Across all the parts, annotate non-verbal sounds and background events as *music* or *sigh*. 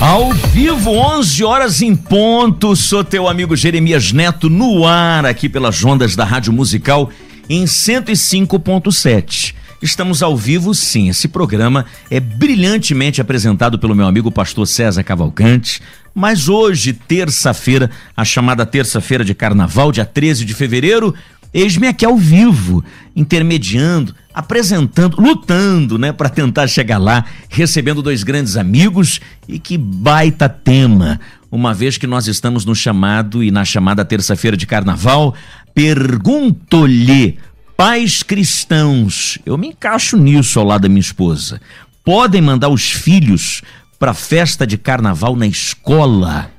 Ao vivo, 11 horas em ponto, sou teu amigo Jeremias Neto no ar aqui pelas ondas da Rádio Musical em 105.7. Estamos ao vivo, sim. Esse programa é brilhantemente apresentado pelo meu amigo pastor César Cavalcante. Mas hoje, terça-feira, a chamada terça-feira de carnaval, dia 13 de fevereiro, eis-me aqui ao vivo, intermediando, apresentando, lutando, né, para tentar chegar lá, recebendo dois grandes amigos e que baita tema. Uma vez que nós estamos no chamado e na chamada terça-feira de carnaval, pergunto-lhe, pais cristãos, eu me encaixo nisso ao lado da minha esposa, podem mandar os filhos para festa de carnaval na escola?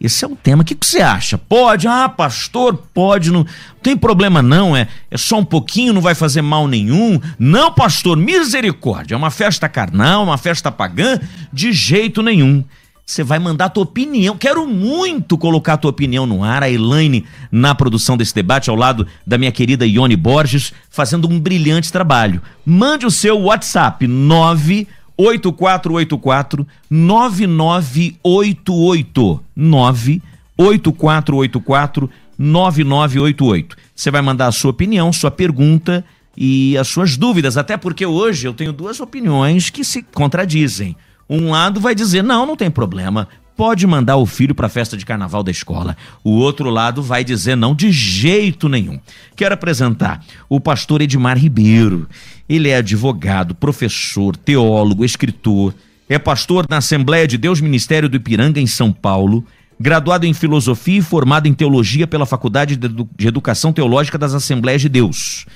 Esse é o tema. O que, que você acha? Pode? Ah, pastor, pode. Não, não tem problema não. É, é só um pouquinho, não vai fazer mal nenhum. Não, pastor, misericórdia. É uma festa carnal, uma festa pagã? De jeito nenhum. Você vai mandar a tua opinião. Quero muito colocar a tua opinião no ar. A Elaine na produção desse debate, ao lado da minha querida Ione Borges, fazendo um brilhante trabalho. Mande o seu WhatsApp 9 8484 9988 98484 9988. Você vai mandar a sua opinião, sua pergunta e as suas dúvidas, até porque hoje eu tenho duas opiniões que se contradizem. Um lado vai dizer: "Não, não tem problema, pode mandar o filho para a festa de carnaval da escola. O outro lado vai dizer não de jeito nenhum. Quero apresentar o pastor Edmar Ribeiro. Ele é advogado, professor, teólogo, escritor, é pastor na Assembleia de Deus Ministério do Ipiranga em São Paulo, graduado em filosofia e formado em teologia pela Faculdade de Educação Teológica das Assembleias de Deus.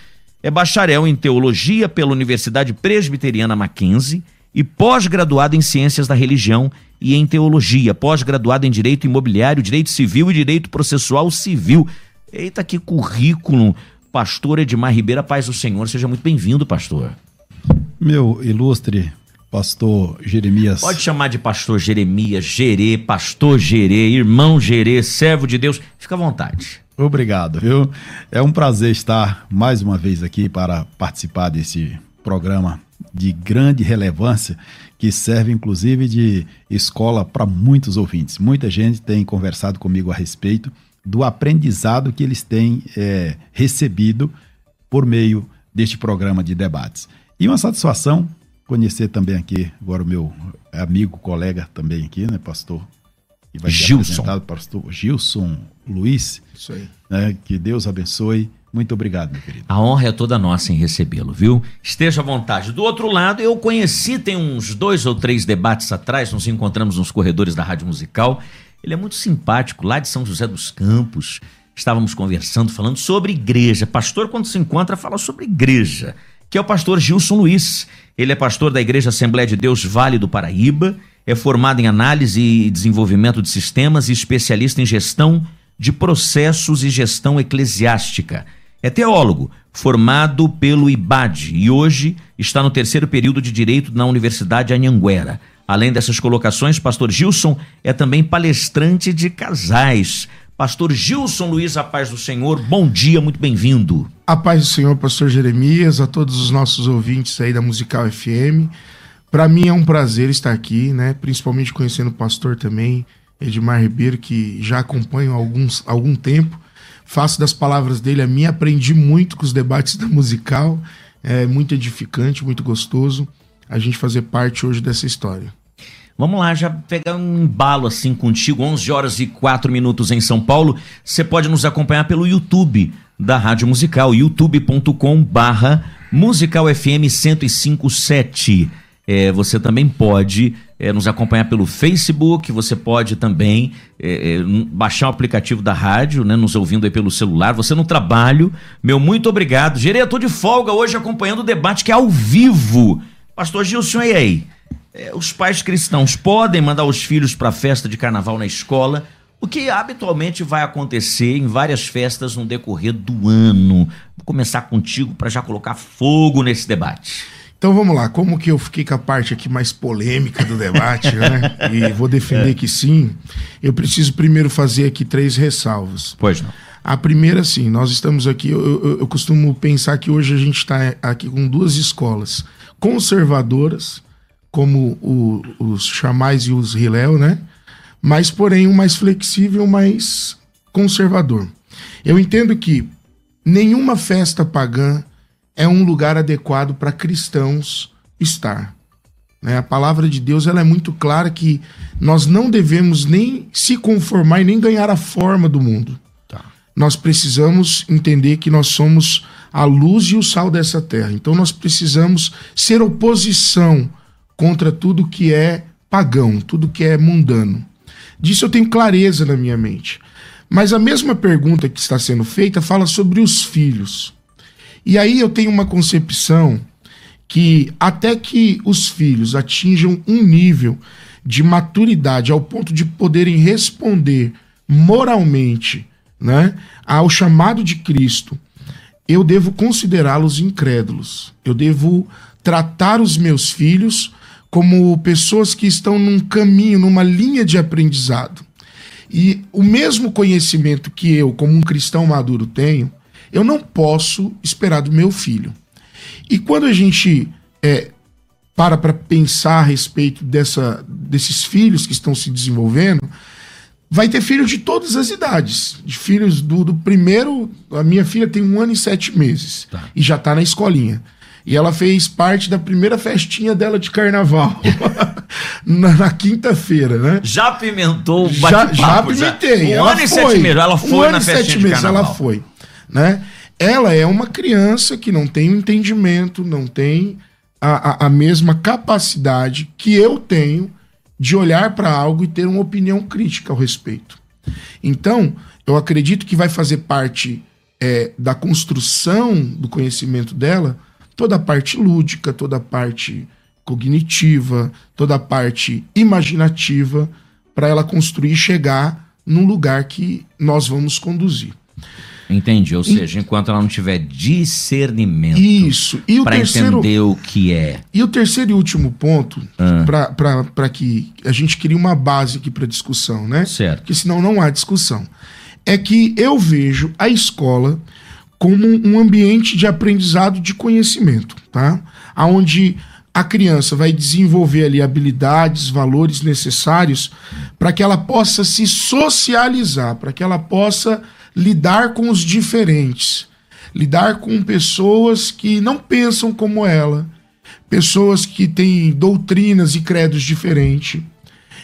É bacharel em teologia pela Universidade Presbiteriana Mackenzie e pós-graduado em ciências da religião e em teologia, pós-graduado em direito imobiliário, direito civil e direito processual civil. Eita, que currículo! Pastor Edmar Ribeira, paz do Senhor, seja muito bem-vindo, pastor. Meu ilustre pastor Jeremias. Pode chamar de pastor Jeremias, Gerê, pastor Gerê, irmão Gerê, servo de Deus, fica à vontade. Obrigado, viu? É um prazer estar mais uma vez aqui para participar desse programa de grande relevância que serve inclusive de escola para muitos ouvintes. Muita gente tem conversado comigo a respeito do aprendizado que eles têm é, recebido por meio deste programa de debates. E uma satisfação conhecer também aqui agora o meu amigo, colega também aqui, né, pastor? Que vai Gilson. pastor Gilson Luiz. Isso aí. Né, que Deus abençoe muito obrigado, meu querido. A honra é toda nossa em recebê-lo, viu? Esteja à vontade. Do outro lado, eu conheci, tem uns dois ou três debates atrás, nos encontramos nos corredores da Rádio Musical. Ele é muito simpático, lá de São José dos Campos. Estávamos conversando, falando sobre igreja. Pastor, quando se encontra, fala sobre igreja, que é o pastor Gilson Luiz. Ele é pastor da Igreja Assembleia de Deus Vale do Paraíba, é formado em análise e desenvolvimento de sistemas e especialista em gestão de processos e gestão eclesiástica. É teólogo, formado pelo IBAD e hoje está no terceiro período de Direito na Universidade Anhanguera. Além dessas colocações, pastor Gilson é também palestrante de casais. Pastor Gilson Luiz, a paz do Senhor, bom dia, muito bem-vindo. A paz do Senhor, pastor Jeremias, a todos os nossos ouvintes aí da Musical FM. Para mim é um prazer estar aqui, né? Principalmente conhecendo o pastor também, Edmar Ribeiro, que já acompanho há alguns, algum tempo faço das palavras dele a minha, aprendi muito com os debates *laughs* da musical, é muito edificante, muito gostoso a gente fazer parte hoje dessa história. Vamos lá, já pegar um embalo assim contigo, 11 horas e 4 minutos em São Paulo. Você pode nos acompanhar pelo YouTube da Rádio Musical, youtube.com barra Musical FM 1057. É, você também pode é, nos acompanhar pelo Facebook, você pode também é, é baixar o aplicativo da rádio, né, nos ouvindo aí pelo celular. Você no trabalho, meu muito obrigado. Gerei, eu tô de folga hoje acompanhando o debate que é ao vivo. Pastor Gilson, e aí? é, os pais cristãos podem mandar os filhos para a festa de carnaval na escola, o que habitualmente vai acontecer em várias festas no decorrer do ano. Vou começar contigo para já colocar fogo nesse debate. Então vamos lá, como que eu fiquei com a parte aqui mais polêmica do debate, né? E vou defender é. que sim, eu preciso primeiro fazer aqui três ressalvas. Pois não. A primeira, sim, nós estamos aqui, eu, eu, eu costumo pensar que hoje a gente está aqui com duas escolas conservadoras, como o, os chamais e os riléu, né? Mas, porém, um mais flexível, mais conservador. Eu entendo que nenhuma festa pagã é um lugar adequado para cristãos estar. Né? A palavra de Deus ela é muito clara que nós não devemos nem se conformar e nem ganhar a forma do mundo. Tá. Nós precisamos entender que nós somos a luz e o sal dessa terra. Então nós precisamos ser oposição contra tudo que é pagão, tudo que é mundano. Disso eu tenho clareza na minha mente. Mas a mesma pergunta que está sendo feita fala sobre os filhos. E aí eu tenho uma concepção que até que os filhos atinjam um nível de maturidade ao ponto de poderem responder moralmente né, ao chamado de Cristo, eu devo considerá-los incrédulos. Eu devo tratar os meus filhos como pessoas que estão num caminho, numa linha de aprendizado. E o mesmo conhecimento que eu, como um cristão maduro, tenho, eu não posso esperar do meu filho. E quando a gente é, para para pensar a respeito dessa, desses filhos que estão se desenvolvendo, vai ter filhos de todas as idades. De filhos do, do primeiro. A minha filha tem um ano e sete meses tá. e já está na escolinha. E ela fez parte da primeira festinha dela de carnaval. *laughs* na, na quinta-feira, né? Já pimentou o Já, já pimentei. Um ano e sete meses. Ela foi um na festinha de carnaval. Ela foi né? Ela é uma criança que não tem o entendimento, não tem a, a, a mesma capacidade que eu tenho de olhar para algo e ter uma opinião crítica ao respeito. Então, eu acredito que vai fazer parte é, da construção do conhecimento dela toda a parte lúdica, toda a parte cognitiva, toda a parte imaginativa, para ela construir e chegar num lugar que nós vamos conduzir. Entendi, ou seja, enquanto ela não tiver discernimento isso e para entender o que é. E o terceiro e último ponto, ah. para que a gente crie uma base aqui para discussão, né? Certo. Porque senão não há discussão. É que eu vejo a escola como um ambiente de aprendizado de conhecimento, tá? Onde a criança vai desenvolver ali habilidades, valores necessários para que ela possa se socializar, para que ela possa lidar com os diferentes, lidar com pessoas que não pensam como ela, pessoas que têm doutrinas e credos diferentes.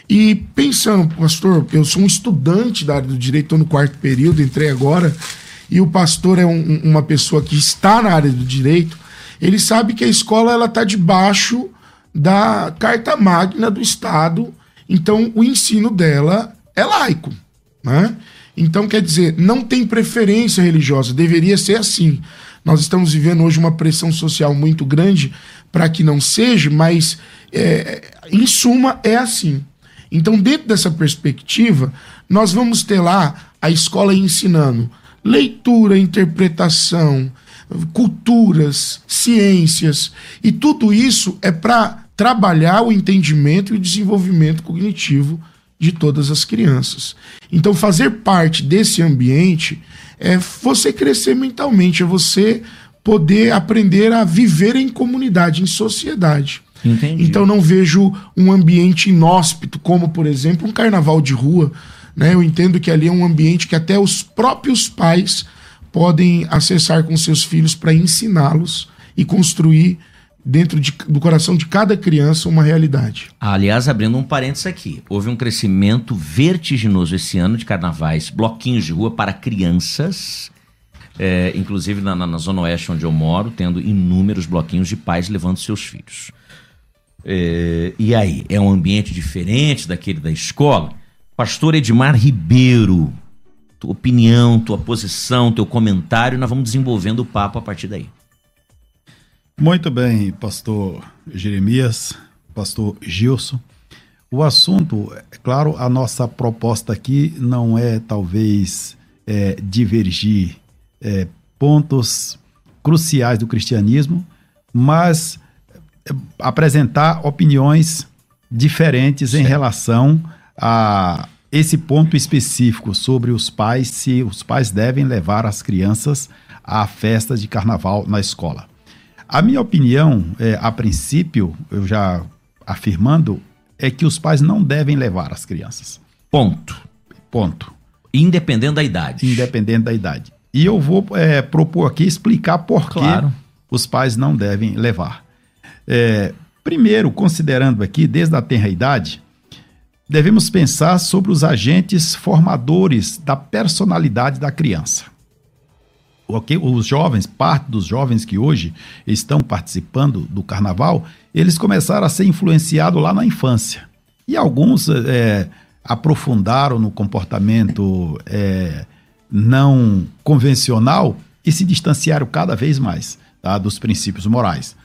E pensando, pastor, eu sou um estudante da área do direito, estou no quarto período, entrei agora, e o pastor é um, uma pessoa que está na área do direito, ele sabe que a escola ela está debaixo da carta magna do Estado, então o ensino dela é laico. Né? Então, quer dizer, não tem preferência religiosa, deveria ser assim. Nós estamos vivendo hoje uma pressão social muito grande para que não seja, mas é, em suma é assim. Então, dentro dessa perspectiva, nós vamos ter lá a escola ensinando leitura, interpretação, culturas, ciências, e tudo isso é para trabalhar o entendimento e o desenvolvimento cognitivo de todas as crianças. Então, fazer parte desse ambiente é você crescer mentalmente, é você poder aprender a viver em comunidade, em sociedade. Entendi. Então, não vejo um ambiente inóspito, como, por exemplo, um carnaval de rua. Né? Eu entendo que ali é um ambiente que até os próprios pais podem acessar com seus filhos para ensiná-los e construir dentro de, do coração de cada criança uma realidade. Aliás, abrindo um parênteses aqui, houve um crescimento vertiginoso esse ano de carnavais, bloquinhos de rua para crianças, é, inclusive na, na, zona oeste onde eu moro, tendo inúmeros bloquinhos de pais levando seus filhos. É, e aí, é um ambiente diferente daquele da escola? Pastor Edmar Ribeiro, tua opinião, tua posição, teu comentário, nós vamos desenvolvendo o papo a partir daí. Muito bem, pastor Jeremias. pastor Gilson. O assunto, é claro, a nossa proposta aqui não é talvez é, divergir é, pontos cruciais do cristianismo, mas é, apresentar opiniões diferentes em relação a esse ponto específico sobre os pais, se os pais devem levar as crianças à festa de carnaval na escola. A minha opinião, é, a princípio, eu já afirmando, é que os pais não devem levar as crianças. Ponto. Ponto. Independente da idade. Independente da idade. E eu vou é, propor aqui explicar por claro. que os pais não devem levar. É, primeiro, considerando aqui, desde a tenra idade, devemos pensar sobre os agentes formadores da personalidade da criança. Okay? Os jovens, parte dos jovens que hoje estão participando do carnaval, eles começaram a ser influenciados lá na infância. E alguns é, aprofundaram no comportamento é, não convencional e se distanciaram cada vez mais tá, dos princípios morais.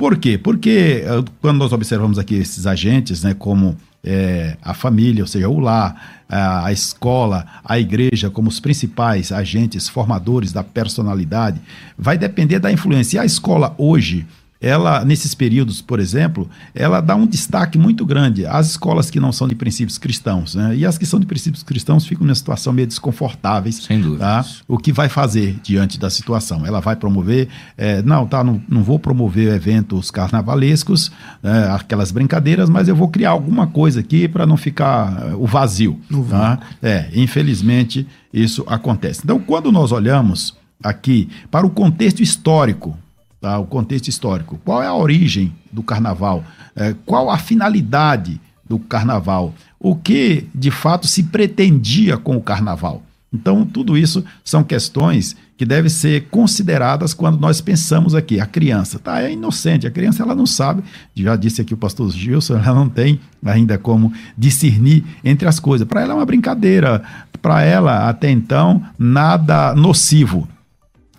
Por quê? Porque eh, quando nós observamos aqui esses agentes, né, como é, a família, ou seja, o lar, a, a, escola, a igreja, como os principais agentes formadores da personalidade, vai depender da influência. E a escola hoje, ela, nesses períodos, por exemplo, ela dá um destaque muito grande às escolas que não são de princípios cristãos, né? E as que são de princípios cristãos ficam numa situação meio desconfortáveis. Sem dúvida. Tá? O que vai fazer diante da situação? Ela vai promover, é, não, tá, não, não vou promover eventos carnavalescos, é, aquelas brincadeiras, mas eu vou criar alguma coisa aqui para não ficar é, o vazio. Tá? É, infelizmente isso acontece. Então, quando nós olhamos aqui para o contexto histórico tá? o contexto histórico. Qual é a origem do carnaval? É, qual a finalidade do carnaval? O que de fato se pretendia com o carnaval? Então, tudo isso são questões que devem ser consideradas quando nós pensamos aqui. A criança tá, é inocente, a criança ela não sabe, já disse aqui o pastor Gilson, ela não tem ainda como discernir entre as coisas. Para ela é uma brincadeira, para ela até então nada nocivo.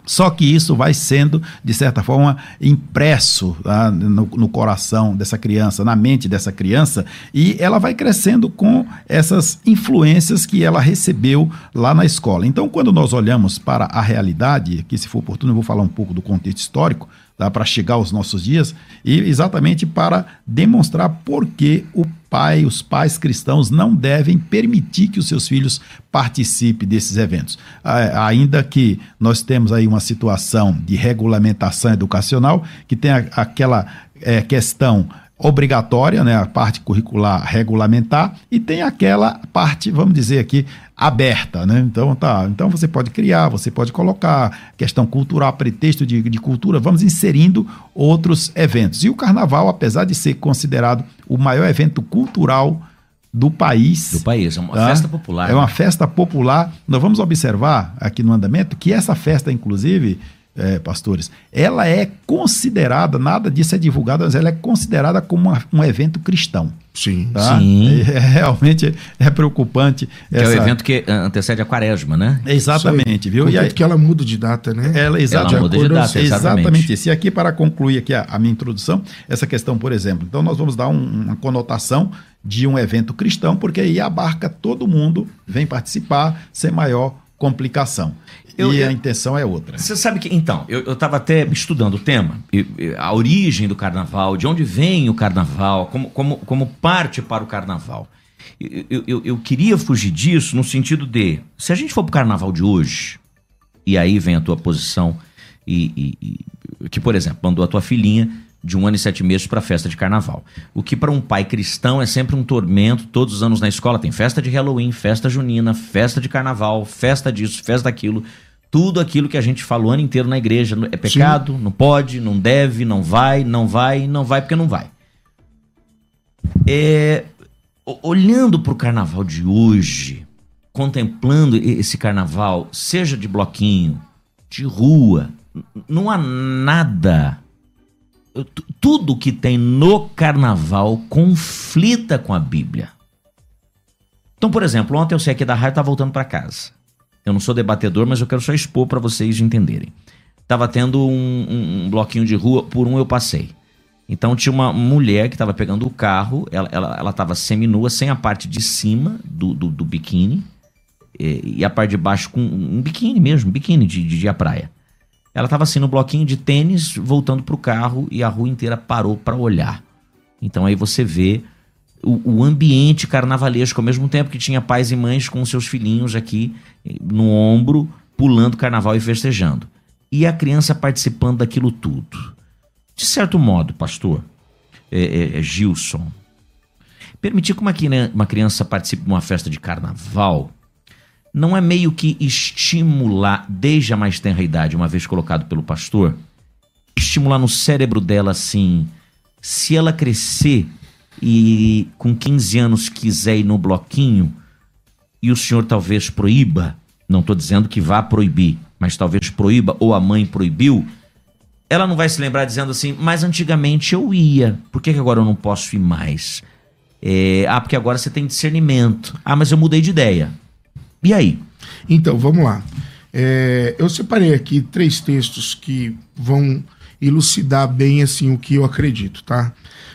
Só que isso vai sendo, de certa forma, impresso tá, no, no, coração dessa criança, na mente dessa criança, e ela vai crescendo com essas influências que ela recebeu lá na escola. Então, quando nós olhamos para a realidade, que se for oportuno eu vou falar um pouco do contexto histórico, tá, para chegar aos nossos dias, e exatamente para demonstrar por que o pai, os pais cristãos não devem permitir que os seus filhos participem desses eventos. Ainda que nós temos aí uma situação de regulamentação educacional que tem aquela é, questão obrigatória, né, a parte curricular regulamentar, e tem aquela parte, vamos dizer aqui, aberta, né? Então tá, então você pode criar, você pode colocar questão cultural, pretexto de, de cultura, vamos inserindo outros eventos. E o carnaval, apesar de ser considerado o maior evento cultural do país. Do país, é uma tá? festa popular. É uma né? festa popular. Nós vamos observar aqui no andamento que essa festa, inclusive, é, pastores, ela é considerada, nada disso é divulgado, mas ela é considerada como uma, um evento cristão. Sim. Tá? Sim. É, realmente é preocupante. Que essa... é o evento que antecede a quaresma, né? Exatamente, viu? E aí, que ela muda de data, né? Ela, exatamente, ela muda de data, exatamente. exatamente isso. E aqui, para concluir aqui a, a, minha introdução, essa questão, por exemplo, então nós vamos dar um, uma conotação de um evento cristão, porque aí abarca todo mundo, vem participar, sem maior complicação. Eu, e a intenção é outra. Você sabe que, então, eu estava até estudando o tema, a origem do carnaval, de onde vem o carnaval, como, como, como parte para o carnaval. Eu, eu, eu queria fugir disso no sentido de, se a gente for para o carnaval de hoje, e aí vem a tua posição, e, e, e que, por exemplo, mandou a tua filhinha de um ano e sete meses para a festa de carnaval. O que para um pai cristão é sempre um tormento. Todos os anos na escola tem festa de Halloween, festa junina, festa de carnaval, festa disso, festa daquilo tudo aquilo que a gente falou o ano inteiro na igreja. É pecado, Sim. não pode, não deve, não vai, não vai, não vai porque não vai. É, olhando para o carnaval de hoje, contemplando esse carnaval, seja de bloquinho, de rua, não há nada. Tudo que tem no carnaval conflita com a Bíblia. Então, por exemplo, ontem eu sei que da rádio tá voltando para casa. Eu não sou debatedor, mas eu quero só expor para vocês entenderem. Tava tendo um, um, um, bloquinho de rua, por um eu passei. Então tinha uma mulher que estava pegando o carro, ela ela, ela seminua, sem a parte de cima do, do, do biquíni, e, e, a parte de baixo com um biquíni mesmo, um biquíni de, de, de a praia. Ela estava assim no bloquinho de tênis, voltando para o carro e a rua inteira parou para olhar. Então aí você vê o, o, ambiente carnavalesco, ao mesmo tempo que tinha pais e mães com seus filhinhos aqui no ombro, pulando carnaval e festejando. E a criança participando daquilo tudo. De certo modo, pastor, é, é, é Gilson, permitir que uma, uma criança participe de uma festa de carnaval não é meio que estimular, desde a mais tenra idade, uma vez colocado pelo pastor, estimular no cérebro dela assim, se ela crescer e com 15 anos quiser ir no bloquinho e o senhor talvez proíba, não estou dizendo que vá proibir, mas talvez proíba ou a mãe proibiu, ela não vai se lembrar dizendo assim, mas antigamente eu ia, por que, que agora eu não posso ir mais? É, ah, porque agora você tem discernimento. Ah, mas eu mudei de ideia. E aí? Então, vamos lá. É, eu separei aqui três textos que vão elucidar bem assim o que eu acredito, tá?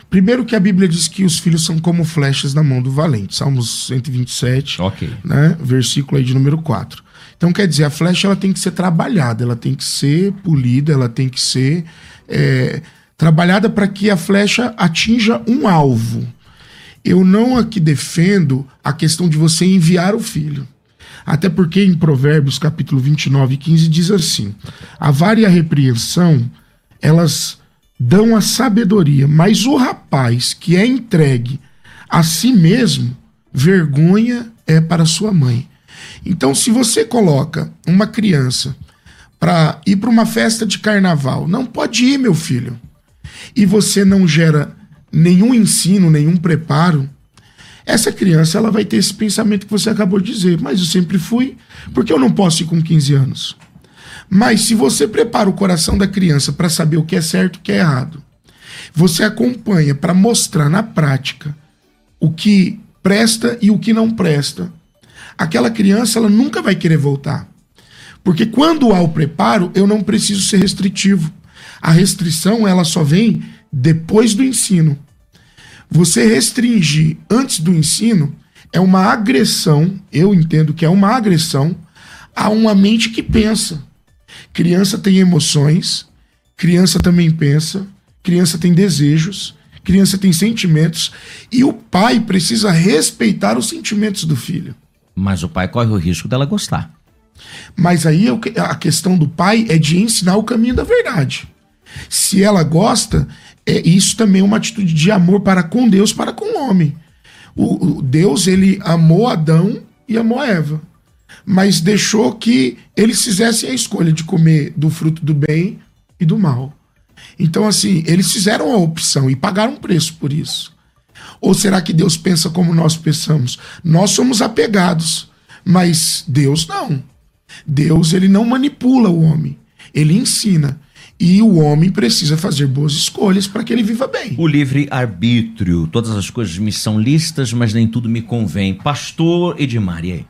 Primeiro que a Bíblia diz que os filhos são como flechas na mão do valente. Salmos 127, okay. né? Versículo aí de número 4. Então quer dizer, a flecha ela tem que ser trabalhada, ela tem que ser polida, ela tem que ser é, trabalhada para que a flecha atinja um alvo. Eu não aqui defendo a questão de você enviar o filho. Até porque em Provérbios capítulo 29, 15 diz assim: a vara e a repreensão, elas dão a sabedoria, mas o rapaz que é entregue a si mesmo, vergonha é para sua mãe. Então, se você coloca uma criança para ir para uma festa de carnaval, não pode ir, meu filho, e você não gera nenhum ensino, nenhum preparo, essa criança ela vai ter esse pensamento que você acabou de dizer, mas eu sempre fui, porque eu não posso ir com 15 anos. Mas se você prepara o coração da criança para saber o que é certo e o que é errado, você acompanha para mostrar na prática o que presta e o que não presta, aquela criança ela nunca vai querer voltar. Porque quando há o preparo, eu não preciso ser restritivo. A restrição ela só vem depois do ensino. Você restringir antes do ensino é uma agressão, eu entendo que é uma agressão a uma mente que pensa. Criança tem emoções, criança também pensa, criança tem desejos, criança tem sentimentos e o pai precisa respeitar os sentimentos do filho. Mas o pai corre o risco dela gostar. Mas aí a questão do pai é de ensinar o caminho da verdade. Se ela gosta, é isso também é uma atitude de amor para com Deus, para com o homem. O, o Deus ele amou Adão e amou Eva mas deixou que eles fizessem a escolha de comer do fruto do bem e do mal. Então, assim, eles fizeram a opção e pagaram um preço por isso. Ou será que Deus pensa como nós pensamos? Nós somos apegados, mas Deus não. Deus, ele não manipula o homem, ele ensina. E o homem precisa fazer boas escolhas para que ele viva bem. O livre-arbítrio. Todas as coisas me são listas, mas nem tudo me convém. Pastor Edmar, e aí?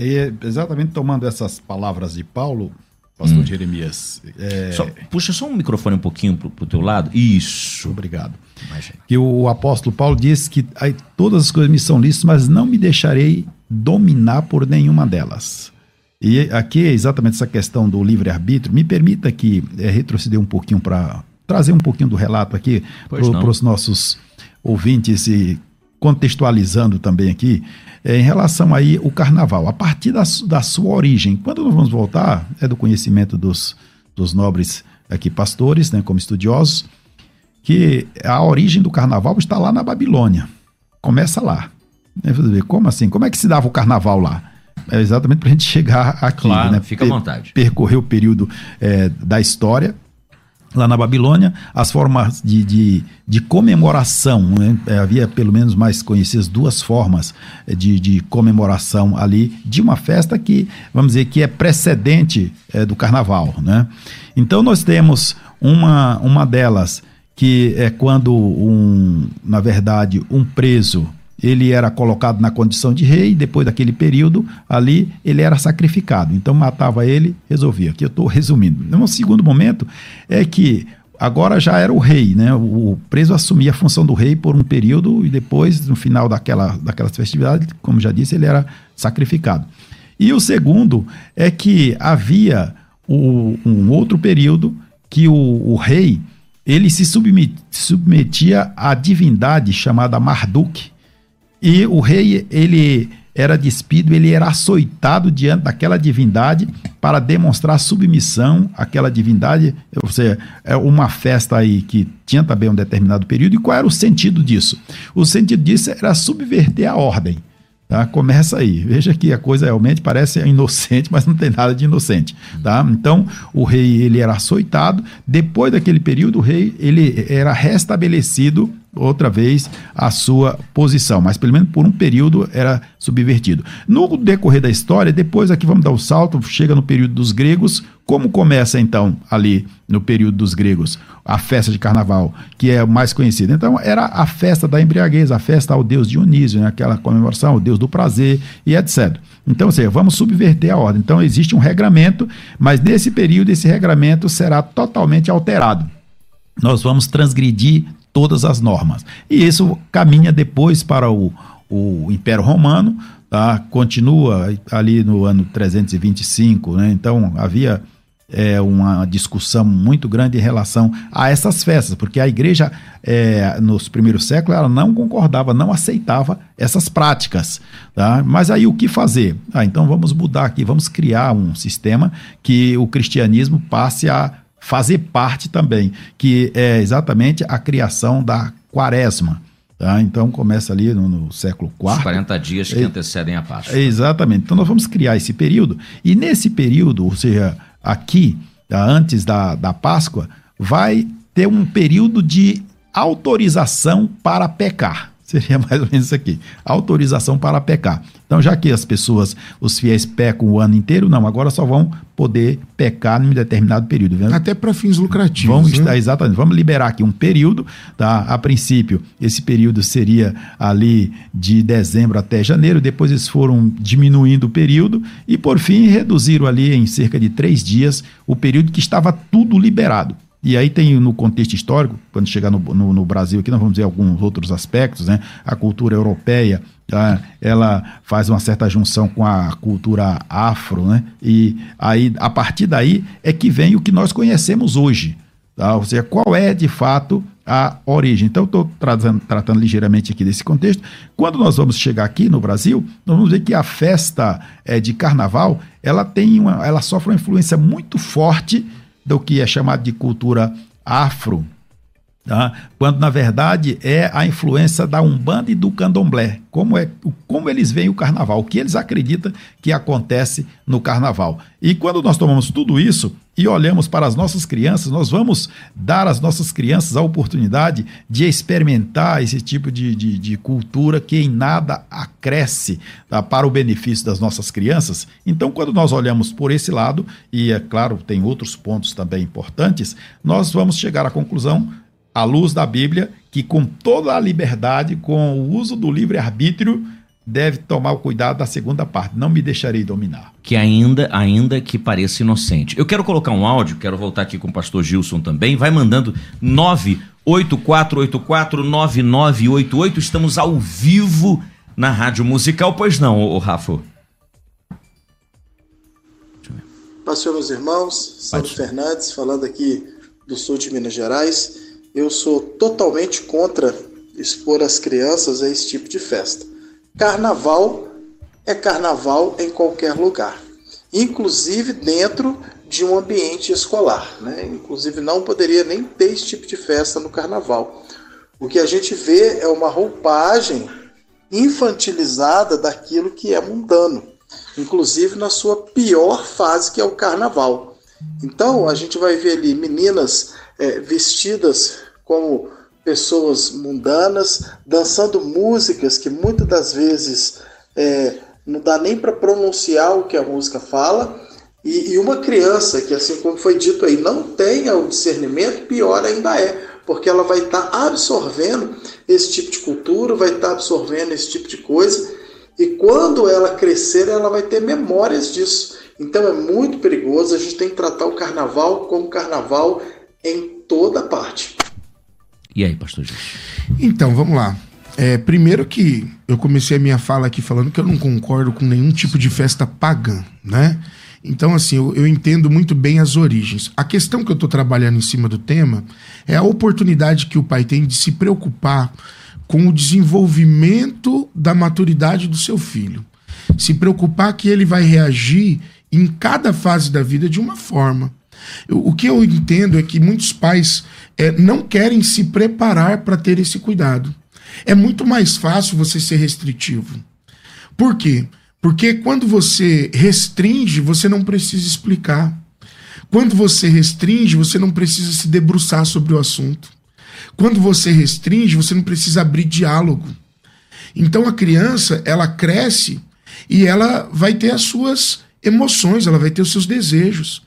E exatamente tomando essas palavras de Paulo, pastor hum. Jeremias. É... Só, puxa só um microfone um pouquinho pro, pro teu lado. Isso. Obrigado. Imagina. Que o apóstolo Paulo diz que aí, todas as coisas me são lícitas, mas não me deixarei dominar por nenhuma delas. E aqui é exatamente essa questão do livre-arbítrio. Me permita que é, retroceder um pouquinho para trazer um pouquinho do relato aqui para os nossos ouvintes e contextualizando também aqui é, em relação aí o carnaval, a partir da, da sua origem. Quando nós vamos voltar, é do conhecimento dos, dos nobres aqui pastores, né, como estudiosos, que a origem do carnaval está lá na Babilônia. Começa lá. Como assim? Como é que se dava o carnaval lá? É exatamente para a gente *laughs* chegar aqui. Claro, né? fica à vontade. Percorrer o período é, da história lá na Babilônia, as formas de, de, de comemoração, né? É, havia pelo menos mais conhecidas duas formas é, de, de comemoração ali de uma festa que, vamos dizer, que é precedente é, do carnaval, né? Então nós temos uma, uma delas que é quando um, na verdade, um preso ele era colocado na condição de rei, depois daquele período ali ele era sacrificado. Então matava ele, resolvia. Aqui eu estou resumindo. No segundo momento é que agora já era o rei, né? O, preso assumia a função do rei por um período e depois, no final daquela, daquelas festividades, como já disse, ele era sacrificado. E o segundo é que havia o, um outro período que o, o rei ele se submetia à divindade chamada Marduk. E o rei, ele era despido, ele era açoitado diante daquela divindade para demonstrar submissão àquela divindade. Ou seja, é uma festa aí que tinha também um determinado período. E qual era o sentido disso? O sentido disso era subverter a ordem. Tá? Começa aí. Veja que a coisa realmente parece inocente, mas não tem nada de inocente. Tá? Então, o rei ele era açoitado. Depois daquele período, o rei ele era restabelecido outra vez a sua posição, mas pelo menos por um período era subvertido. No decorrer da história, depois aqui vamos dar o um salto, chega no período dos gregos, como começa então ali no período dos gregos a festa de carnaval, que é mais conhecida? Então era a festa da embriaguez, a festa ao deus Dionísio, né? aquela comemoração ao deus do prazer e etc. Então, ou seja, vamos subverter a ordem. Então existe um regramento, mas nesse período esse regramento será totalmente alterado. Nós vamos transgredir todas as normas. E isso caminha depois para o, o Império Romano, tá? continua ali no ano 325, né? então havia é, uma discussão muito grande em relação a essas festas, porque a igreja, é, nos primeiros séculos, ela não concordava, não aceitava essas práticas. Tá? Mas aí o que fazer? Ah, então vamos mudar aqui, vamos criar um sistema que o cristianismo passe a fazer parte também, que é exatamente a criação da quaresma. Tá? Então começa ali no, no século IV. Os 40 dias que é, antecedem a Páscoa. Exatamente. Então nós vamos criar esse período, e nesse período, ou seja, aqui, tá? antes da, da Páscoa, vai ter um período de autorização para pecar. Seria *laughs* mais ou menos isso aqui. Autorização para pecar. Então, já que as pessoas, os fiéis pecam o ano inteiro, não, agora só vão poder pecar em determinado período. Viu? Até para fins lucrativos. Vamos, né? Exatamente. Vamos liberar aqui um período, tá? A princípio, esse período seria ali de dezembro até janeiro, depois eles foram diminuindo o período e, por fim, reduziram ali em cerca de três dias o período que estava tudo liberado. E aí tem no contexto histórico, quando chegar no, no, no, Brasil aqui, nós vamos ver alguns outros aspectos, né? A cultura europeia, tá? ela faz uma certa junção com a cultura afro, né? E aí, a partir daí, é que vem o que nós conhecemos hoje, tá? Ou seja, qual é, de fato, a origem. Então, estou tratando, tratando ligeiramente aqui desse contexto. Quando nós vamos chegar aqui no Brasil, nós vamos ver que a festa é, de carnaval, ela tem uma, ela sofre uma influência muito forte do que é chamado de cultura afro, tá? quando na verdade é a influência da Umbanda e do Candomblé. Como, é, como eles veem o carnaval, o que eles acreditam que acontece no carnaval. E quando nós tomamos tudo isso e olhamos para as nossas crianças, nós vamos dar às nossas crianças a oportunidade de experimentar esse tipo de, de, de cultura que em nada acresce tá, para o benefício das nossas crianças. Então, quando nós olhamos por esse lado, e é claro, tem outros pontos também importantes, nós vamos chegar à conclusão à luz da Bíblia, que com toda a liberdade, com o uso do livre-arbítrio, deve tomar o cuidado da segunda parte. Não me deixarei dominar. Que ainda, ainda que pareça inocente. Eu quero colocar um áudio, quero voltar aqui com o pastor Gilson também. Vai mandando 984849988. Estamos ao vivo na Rádio Musical, pois não, o Rafa? Pastor, meus irmãos, Santos Fernandes, falando aqui do sul de Minas Gerais eu sou totalmente contra expor as crianças a esse tipo de festa. Carnaval é carnaval em qualquer lugar, inclusive dentro de um ambiente escolar. Né? Inclusive, não poderia nem ter esse tipo de festa no carnaval. O que a gente vê é uma roupagem infantilizada daquilo que é mundano, inclusive na sua pior fase, que é o carnaval. Então, a gente vai ver ali meninas é, vestidas como pessoas mundanas, dançando músicas que muitas das vezes é, não dá nem para pronunciar o que a música fala, e, e, uma criança que, assim como foi dito aí, não tenha o discernimento, pior ainda é, porque ela vai estar tá absorvendo esse tipo de cultura, vai estar tá absorvendo esse tipo de coisa, e quando ela crescer, ela vai ter memórias disso. Então é muito perigoso, a gente tem que tratar o carnaval como carnaval em toda parte. E aí, pastor Gil? Então, vamos lá. É, primeiro que eu comecei a minha fala aqui falando que eu não concordo com nenhum tipo de festa pagã, né? Então, assim, eu, eu entendo muito bem as origens. A questão que eu estou trabalhando em cima do tema é a oportunidade que o pai tem de se preocupar com o desenvolvimento da maturidade do seu filho. Se preocupar que ele vai reagir em cada fase da vida de uma forma. O que eu entendo é que muitos pais é, não querem se preparar para ter esse cuidado. É muito mais fácil você ser restritivo. Por quê? Porque quando você restringe, você não precisa explicar. Quando você restringe, você não precisa se debruçar sobre o assunto. Quando você restringe, você não precisa abrir diálogo. Então a criança, ela cresce e ela vai ter as suas emoções, ela vai ter os seus desejos.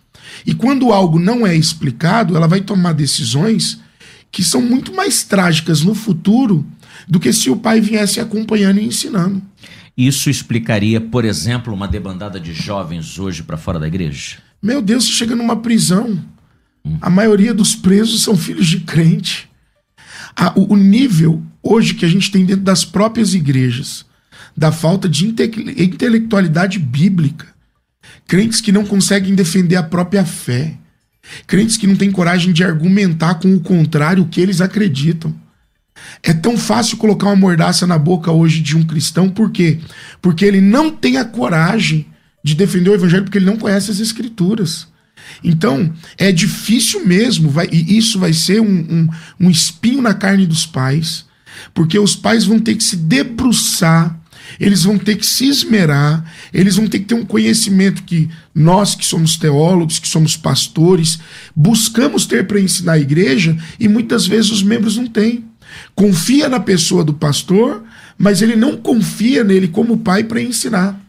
E quando algo não é explicado, ela vai tomar decisões que são muito mais trágicas no futuro do que se o pai viesse acompanhando e ensinando. Isso explicaria, por exemplo, uma debandada de jovens hoje para fora da igreja? Meu Deus, você chega numa prisão. Hum. A maioria dos presos são filhos de crente. A, o, o nível hoje que a gente tem dentro das próprias igrejas, da falta de inte intelectualidade bíblica, crentes que não conseguem defender a própria fé, crentes que não têm coragem de argumentar com o contrário o que eles acreditam. É tão fácil colocar uma mordaça na boca hoje de um cristão, por quê? Porque ele não tem a coragem de defender o evangelho, porque ele não conhece as escrituras. Então, é difícil mesmo, vai, e isso vai ser um, um, um espinho na carne dos pais, porque os pais vão ter que se debruçar eles vão ter que se esmerar, eles vão ter que ter um conhecimento que nós, que somos teólogos, que somos pastores, buscamos ter para ensinar a igreja e muitas vezes os membros não têm. Confia na pessoa do pastor, mas ele não confia nele como pai para ensinar.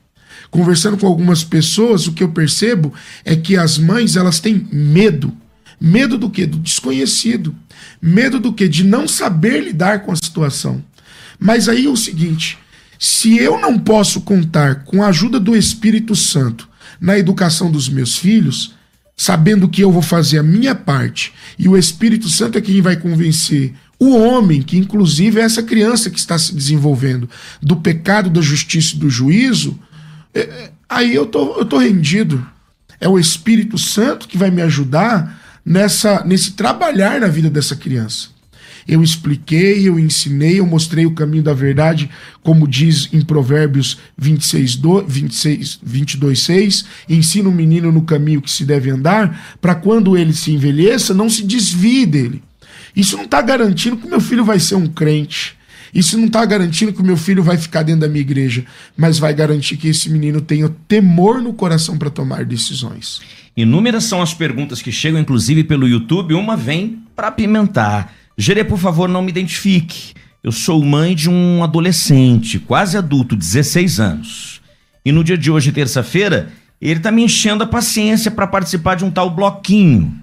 Conversando com algumas pessoas, o que eu percebo é que as mães elas têm medo. Medo do que? Do desconhecido. Medo do que? De não saber lidar com a situação. Mas aí é o seguinte: se eu não posso contar com a ajuda do Espírito Santo na educação dos meus filhos, sabendo que eu vou fazer a minha parte e o Espírito Santo é quem vai convencer o homem, que inclusive é essa criança que está se desenvolvendo, do pecado, da justiça e do juízo, é, é, aí eu tô, eu tô rendido. É o Espírito Santo que vai me ajudar nessa nesse trabalhar na vida dessa criança. Eu expliquei, eu ensinei, eu mostrei o caminho da verdade, como diz em Provérbios 26, 26 22, 6. Ensina o menino no caminho que se deve andar, para quando ele se envelheça, não se desvie dele. Isso não está garantindo que meu filho vai ser um crente. Isso não está garantindo que o meu filho vai ficar dentro da minha igreja, mas vai garantir que esse menino tenha temor no coração para tomar decisões. Inúmeras são as perguntas que chegam, inclusive pelo YouTube. Uma vem para pimentar. Gerê, por favor, não me identifique. Eu sou mãe de um adolescente, quase adulto, 16 anos. E no dia de hoje, terça-feira, ele tá me enchendo a paciência para participar de um tal bloquinho.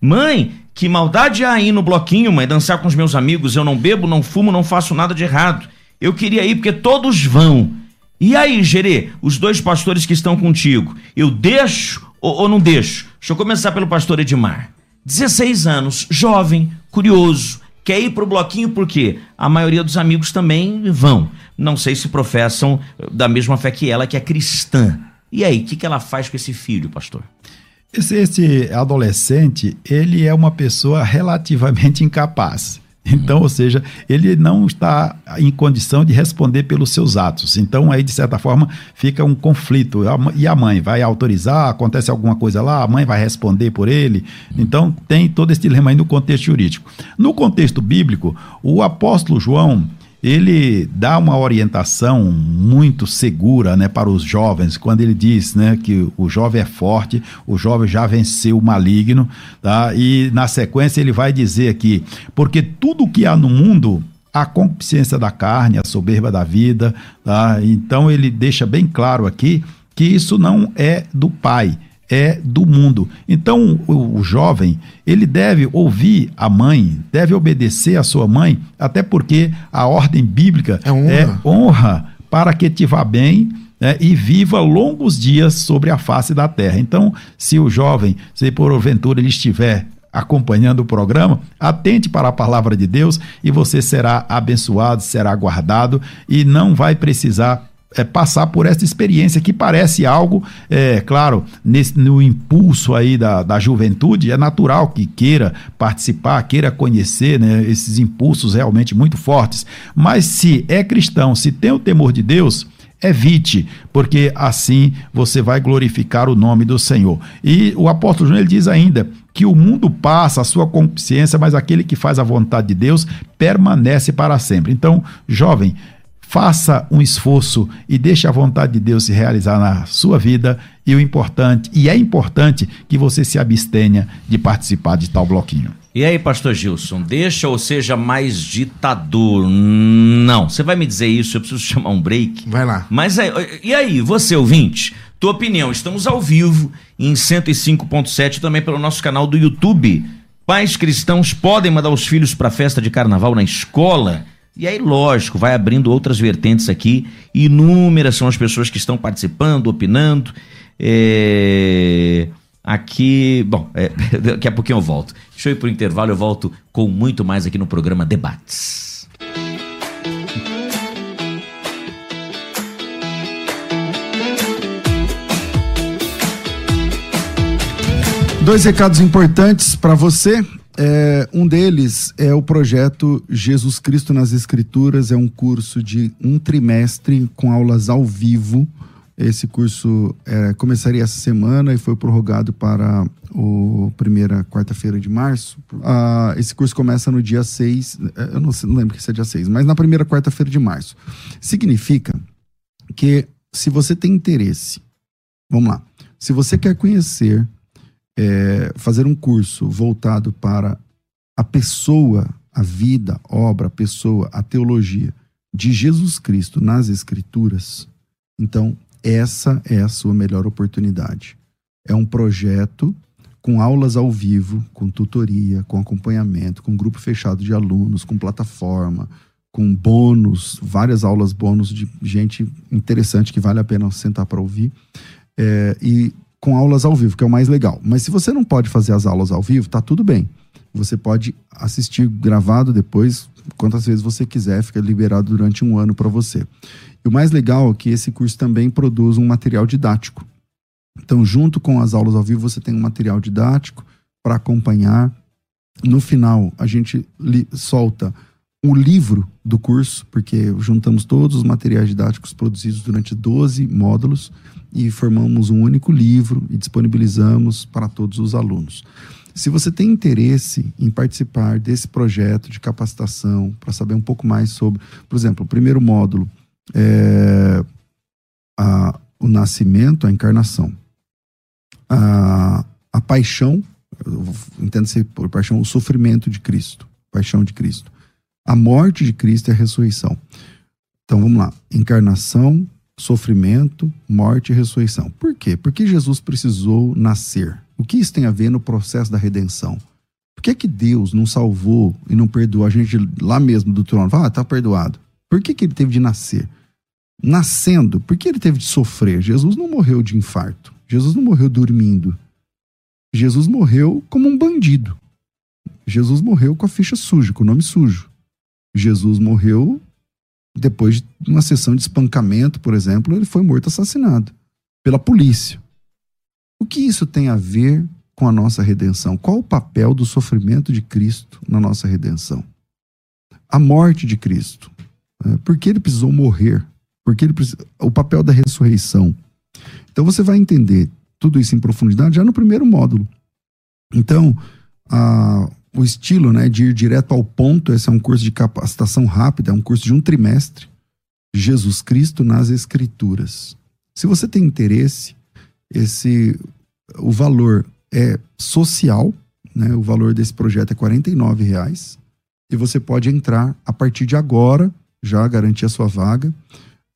Mãe, que maldade há aí no bloquinho, mãe? Dançar com os meus amigos. Eu não bebo, não fumo, não faço nada de errado. Eu queria ir porque todos vão. E aí, Gerê, os dois pastores que estão contigo, eu deixo ou, ou não deixo? Deixa eu começar pelo pastor Edmar. 16 anos, jovem, curioso, quer ir para o bloquinho porque a maioria dos amigos também vão. Não sei se professam da mesma fé que ela, que é cristã. E aí, o que, que ela faz com esse filho, pastor? Esse, esse adolescente, ele é uma pessoa relativamente incapaz. *laughs* Então, ou seja, ele não está em condição de responder pelos seus atos. Então, aí, de certa forma, fica um conflito. E a mãe vai autorizar, acontece alguma coisa lá, a mãe vai responder por ele. Então, tem todo esse dilema aí no contexto jurídico. No contexto bíblico, o apóstolo João, ele dá uma orientação muito segura né, para os jovens, quando ele diz né, que o jovem é forte, o jovem já venceu o maligno, tá? e na sequência ele vai dizer aqui, porque tudo que há no mundo, a concupiscência da carne, a soberba da vida, tá? então ele deixa bem claro aqui que isso não é do pai, é do mundo. Então, o, o, jovem, ele deve ouvir a mãe, deve obedecer a sua mãe, até porque a ordem bíblica é honra, é honra para que te vá bem né, e viva longos dias sobre a face da terra. Então, se o jovem, se porventura ele estiver acompanhando o programa, atente para a palavra de Deus e você será abençoado, será guardado e não vai precisar é, passar por essa experiência que parece algo, é, claro, nesse, no impulso aí da, da juventude, é natural que queira participar, queira conhecer né, esses impulsos realmente muito fortes. Mas se é cristão, se tem o temor de Deus, evite, porque assim você vai glorificar o nome do Senhor. E o apóstolo João ele diz ainda que o mundo passa, a sua consciência, mas aquele que faz a vontade de Deus permanece para sempre. Então, jovem, faça um esforço e deixe a vontade de Deus se realizar na sua vida. E o importante, e é importante que você se abstenha de participar de tal bloquinho. E aí, pastor Gilson, deixa ou seja mais ditador? Não, você vai me dizer isso, eu preciso chamar um break. Vai lá. Mas aí, e aí, você ouvinte, tua opinião? Estamos ao vivo em 105.7 também pelo nosso canal do YouTube. Pais cristãos podem mandar os filhos para a festa de carnaval na escola? E aí, lógico, vai abrindo outras vertentes aqui. Inúmeras são as pessoas que estão participando, opinando. É... Aqui, bom, é, *laughs* daqui a pouquinho eu volto. Deixa eu ir pro intervalo, eu volto com muito mais aqui no programa Debates. Dois recados importantes para você. É, um deles é o projeto Jesus Cristo nas Escrituras, é um curso de um trimestre com aulas ao vivo. Esse curso é, começaria essa semana e foi prorrogado para a primeira quarta-feira de março. Ah, esse curso começa no dia 6, é, eu não, não lembro se é dia 6, mas na primeira quarta-feira de março. Significa que se você tem interesse, vamos lá, se você quer conhecer é, fazer um curso voltado para a pessoa, a vida, obra, pessoa, a teologia de Jesus Cristo nas Escrituras, então essa é a sua melhor oportunidade. É um projeto com aulas ao vivo, com tutoria, com acompanhamento, com grupo fechado de alunos, com plataforma, com bônus, várias aulas bônus de gente interessante que vale a pena sentar para ouvir. É, e com aulas ao vivo, que é o mais legal. Mas se você não pode fazer as aulas ao vivo, tá tudo bem. Você pode assistir gravado depois, quantas vezes você quiser, fica liberado durante um ano para você. E o mais legal é que esse curso também produz um material didático. Então, junto com as aulas ao vivo, você tem um material didático para acompanhar. No final, a gente solta o livro do curso, porque juntamos todos os materiais didáticos produzidos durante 12 módulos e formamos um único livro e disponibilizamos para todos os alunos. Se você tem interesse em participar desse projeto de capacitação, para saber um pouco mais sobre, por exemplo, o primeiro módulo é a, o nascimento, a encarnação, a, a paixão, entenda-se por paixão, o sofrimento de Cristo, paixão de Cristo, a morte de Cristo e a ressurreição. Então vamos lá: encarnação, sofrimento, morte e ressurreição. Por quê? Porque Jesus precisou nascer. O que isso tem a ver no processo da redenção? Por que, que Deus não salvou e não perdoou a gente lá mesmo do trono? Ah, tá perdoado. Por que, que ele teve de nascer? Nascendo, por que ele teve de sofrer? Jesus não morreu de infarto. Jesus não morreu dormindo. Jesus morreu como um bandido. Jesus morreu com a ficha suja, com o nome sujo. Jesus morreu depois de uma sessão de espancamento, por exemplo, ele foi morto assassinado pela polícia. O que isso tem a ver com a nossa redenção? Qual o papel do sofrimento de Cristo na nossa redenção? A morte de Cristo. Né? Por que ele precisou morrer? Porque ele precis... o papel da ressurreição. Então você vai entender tudo isso em profundidade já no primeiro módulo. Então, a, o estilo né, de ir direto ao ponto. Esse é um curso de capacitação rápida, é um curso de um trimestre. Jesus Cristo nas Escrituras. Se você tem interesse, esse o valor é social, né? O valor desse projeto é R$ reais e você pode entrar a partir de agora, já garantir a sua vaga,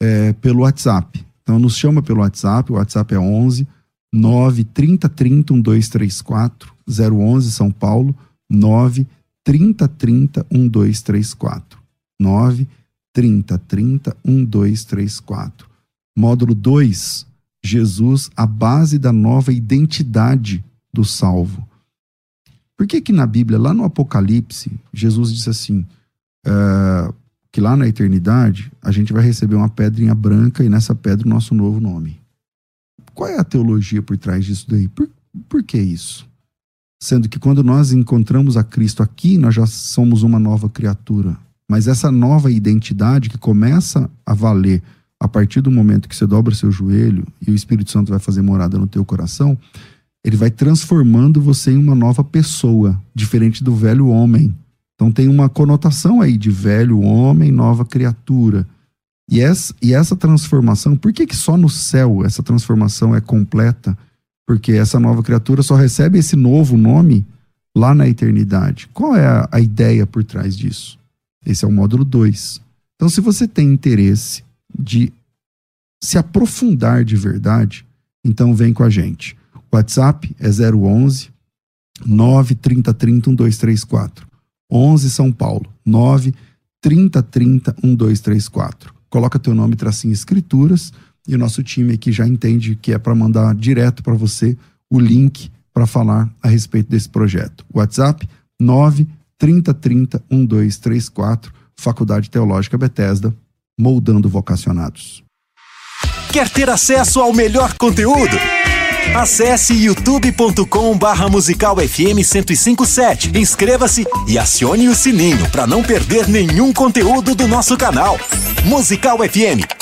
é, pelo WhatsApp. Então nos chama pelo WhatsApp, o WhatsApp é 11 9 30 30 1234 011 São Paulo 9 30 30 1234. 9 30 30 1234. Módulo 2. Jesus, a base da nova identidade do salvo. Por que que na Bíblia, lá no Apocalipse, Jesus disse assim, é, que lá na eternidade a gente vai receber uma pedrinha branca e nessa pedra o nosso novo nome. Qual é a teologia por trás disso daí? Por, por que isso? Sendo que quando nós encontramos a Cristo aqui, nós já somos uma nova criatura. Mas essa nova identidade que começa a valer a partir do momento que você dobra seu joelho e o Espírito Santo vai fazer morada no teu coração, ele vai transformando você em uma nova pessoa, diferente do velho homem. Então tem uma conotação aí de velho homem, nova criatura. E essa, e essa transformação, por que, que só no céu essa transformação é completa? Porque essa nova criatura só recebe esse novo nome lá na eternidade. Qual é a, a ideia por trás disso? Esse é o módulo 2. Então, se você tem interesse de se aprofundar de verdade, então vem com a gente. O WhatsApp é 011 93030 1234. 11 São Paulo, 9 3030 1234. Coloca teu nome, tracinho escrituras, e o nosso time aqui já entende que é para mandar direto para você o link para falar a respeito desse projeto. WhatsApp 9 3030 1234, Faculdade Teológica Bethesda, moldando vocacionados. Quer ter acesso ao melhor conteúdo? Acesse youtube.com barra musical FM 1057. Inscreva-se e acione o sininho para não perder nenhum conteúdo do nosso canal. Musical FM.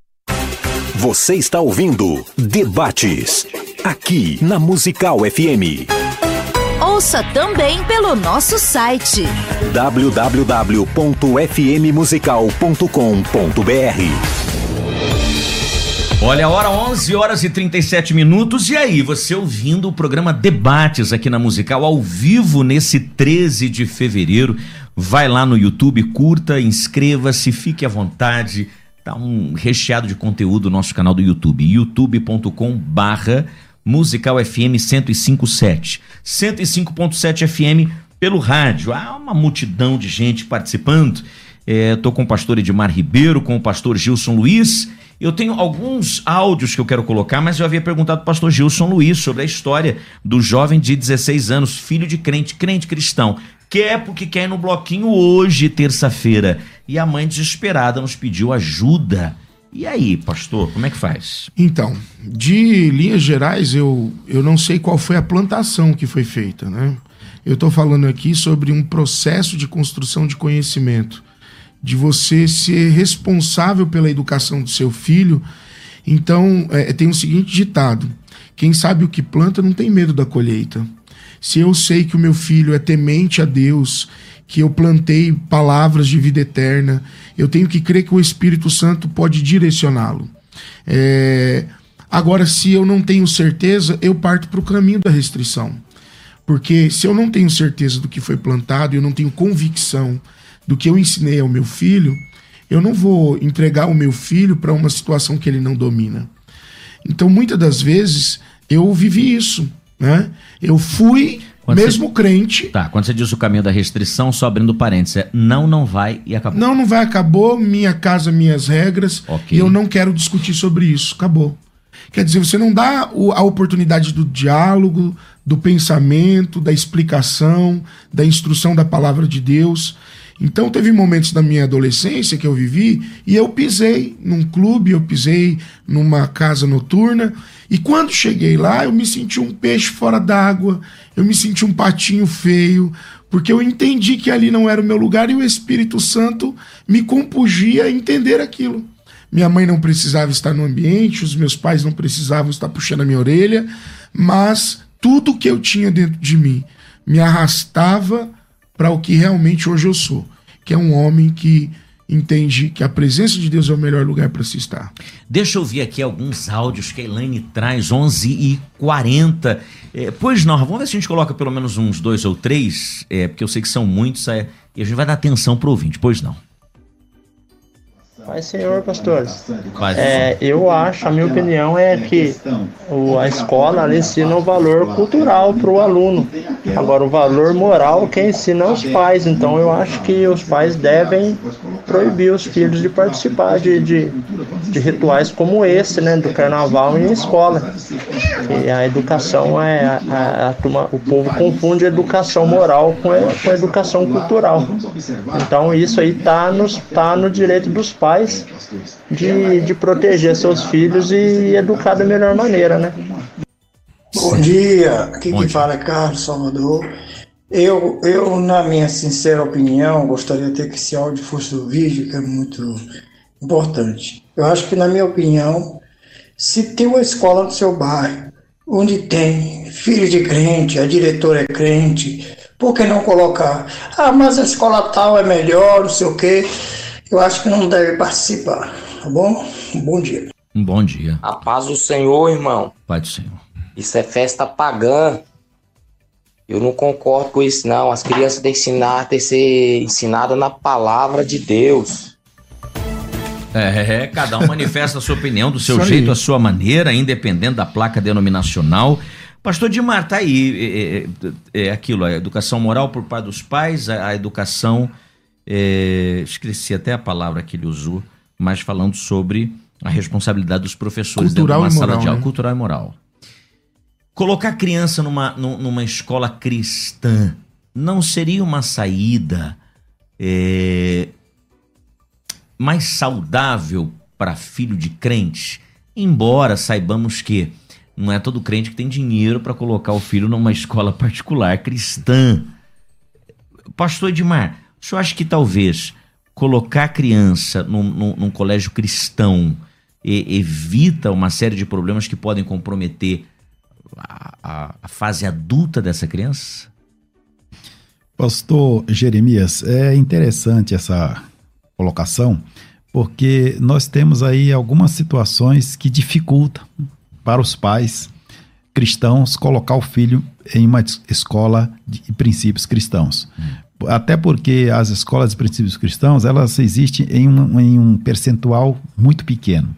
Você está ouvindo Debates, aqui na Musical FM. Ouça também pelo nosso site www.fmmusical.com.br. Olha a hora, 11 horas e 37 minutos. E aí, você ouvindo o programa Debates aqui na Musical, ao vivo nesse 13 de fevereiro. Vai lá no YouTube, curta, inscreva-se, fique à vontade Tá um recheado de conteúdo no nosso canal do YouTube, youtube.com barra Musical FM 1057. 105.7 FM pelo rádio. Há uma multidão de gente participando. Estou é, com o pastor Edmar Ribeiro, com o pastor Gilson Luiz. Eu tenho alguns áudios que eu quero colocar, mas eu havia perguntado para o pastor Gilson Luiz sobre a história do jovem de 16 anos, filho de crente, crente cristão, quer porque quer ir no bloquinho hoje, terça-feira. E a mãe desesperada nos pediu ajuda. E aí, pastor, como é que faz? Então, de linhas gerais, eu, eu não sei qual foi a plantação que foi feita, né? Eu estou falando aqui sobre um processo de construção de conhecimento, de você ser responsável pela educação do seu filho. Então, é, tem o seguinte ditado: quem sabe o que planta não tem medo da colheita se eu sei que o meu filho é temente a Deus, que eu plantei palavras de vida eterna, eu tenho que crer que o Espírito Santo pode direcioná-lo. É... Agora, se eu não tenho certeza, eu parto para o caminho da restrição. Porque se eu não tenho certeza do que foi plantado, eu não tenho convicção do que eu ensinei ao meu filho, eu não vou entregar o meu filho para uma situação que ele não domina. Então, muitas das vezes, eu vivi isso. Né? Eu fui quando mesmo você... crente. Tá, quando você diz o caminho da restrição, só abrindo parênteses, é não, não vai e acabou. Não, não vai, acabou, minha casa, minhas regras, okay. e eu não quero discutir sobre isso, acabou. Quer dizer, você não dá a oportunidade do diálogo, do pensamento, da explicação, da instrução da palavra de Deus. Então teve momentos da minha adolescência que eu vivi e eu pisei num clube, eu pisei numa casa noturna e quando cheguei lá eu me senti um peixe fora d'água, eu me senti um patinho feio, porque eu entendi que ali não era o meu lugar e o Espírito Santo me compugia a entender aquilo. Minha mãe não precisava estar no ambiente, os meus pais não precisavam estar puxando a minha orelha, mas tudo que eu tinha dentro de mim me arrastava para o que realmente hoje eu sou, que é um homem que entende que a presença de Deus é o melhor lugar para se estar. Deixa eu ouvir aqui alguns áudios que a Elaine traz, 11 e 40. É, pois não, vamos ver se a gente coloca pelo menos uns dois ou três, é, porque eu sei que são muitos, é, e a gente vai dar atenção pro ouvinte, pois não. Pai Senhor, pastores. É, eu acho, a minha opinião é que o, a escola ela ensina o valor cultural para o aluno. Agora, o valor moral quem ensina é os pais. Então, eu acho que os pais devem proibir os filhos de participar de, de, de rituais como esse, né, do carnaval em escola. E a educação é. A, a, a turma, o povo confunde educação moral com, a, com educação cultural. Então, isso aí está tá no direito dos pais pais de, de proteger seus filhos e educar da melhor maneira, né? Bom dia, aqui quem fala é Carlos Salvador. Eu, eu, na minha sincera opinião, gostaria até que esse áudio fosse o vídeo, que é muito importante. Eu acho que, na minha opinião, se tem uma escola no seu bairro, onde tem filho de crente, a diretora é crente, por que não colocar? Ah, mas a escola tal é melhor, não sei o quê eu acho que não deve participar, tá bom? Um bom dia. Um bom dia. A paz do Senhor, irmão. Pai do Senhor. Isso é festa pagã. Eu não concordo com isso, não. As crianças têm que ensinar, têm que ser ensinadas na palavra de Deus. É, cada um manifesta a sua opinião do seu jeito, a sua maneira, independente da placa denominacional. Pastor Dimar, tá aí. É, é, é aquilo, a educação moral por parte dos pais, a, a educação é, esqueci até a palavra que ele usou, mas falando sobre a responsabilidade dos professores cultural dentro de uma moral, sala de aula, né? cultural e moral. Colocar a criança numa, numa escola cristã não seria uma saída é, mais saudável para filho de crente? Embora saibamos que não é todo crente que tem dinheiro para colocar o filho numa *laughs* escola particular cristã. Pastor Edmar, o senhor acha que talvez colocar a criança num, num, num colégio cristão e, evita uma série de problemas que podem comprometer a, a, a fase adulta dessa criança? Pastor Jeremias, é interessante essa colocação, porque nós temos aí algumas situações que dificultam para os pais cristãos colocar o filho em uma escola de princípios cristãos. Hum. Até porque as escolas de princípios cristãos, elas existem em um, em um percentual muito pequeno.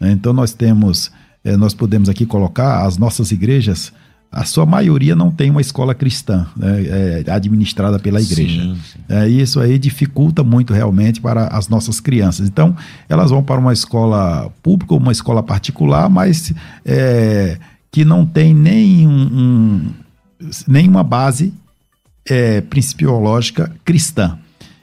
né? Então nós temos, eh, nós podemos aqui colocar as nossas igrejas, a sua maioria não tem uma escola cristã né, é, administrada pela igreja. Sim, sim. É, e isso aí dificulta muito realmente para as nossas crianças. Então, elas vão para uma escola pública ou uma escola particular, mas é, que não tem nem um, um- nenhuma base é, principiológica cristã.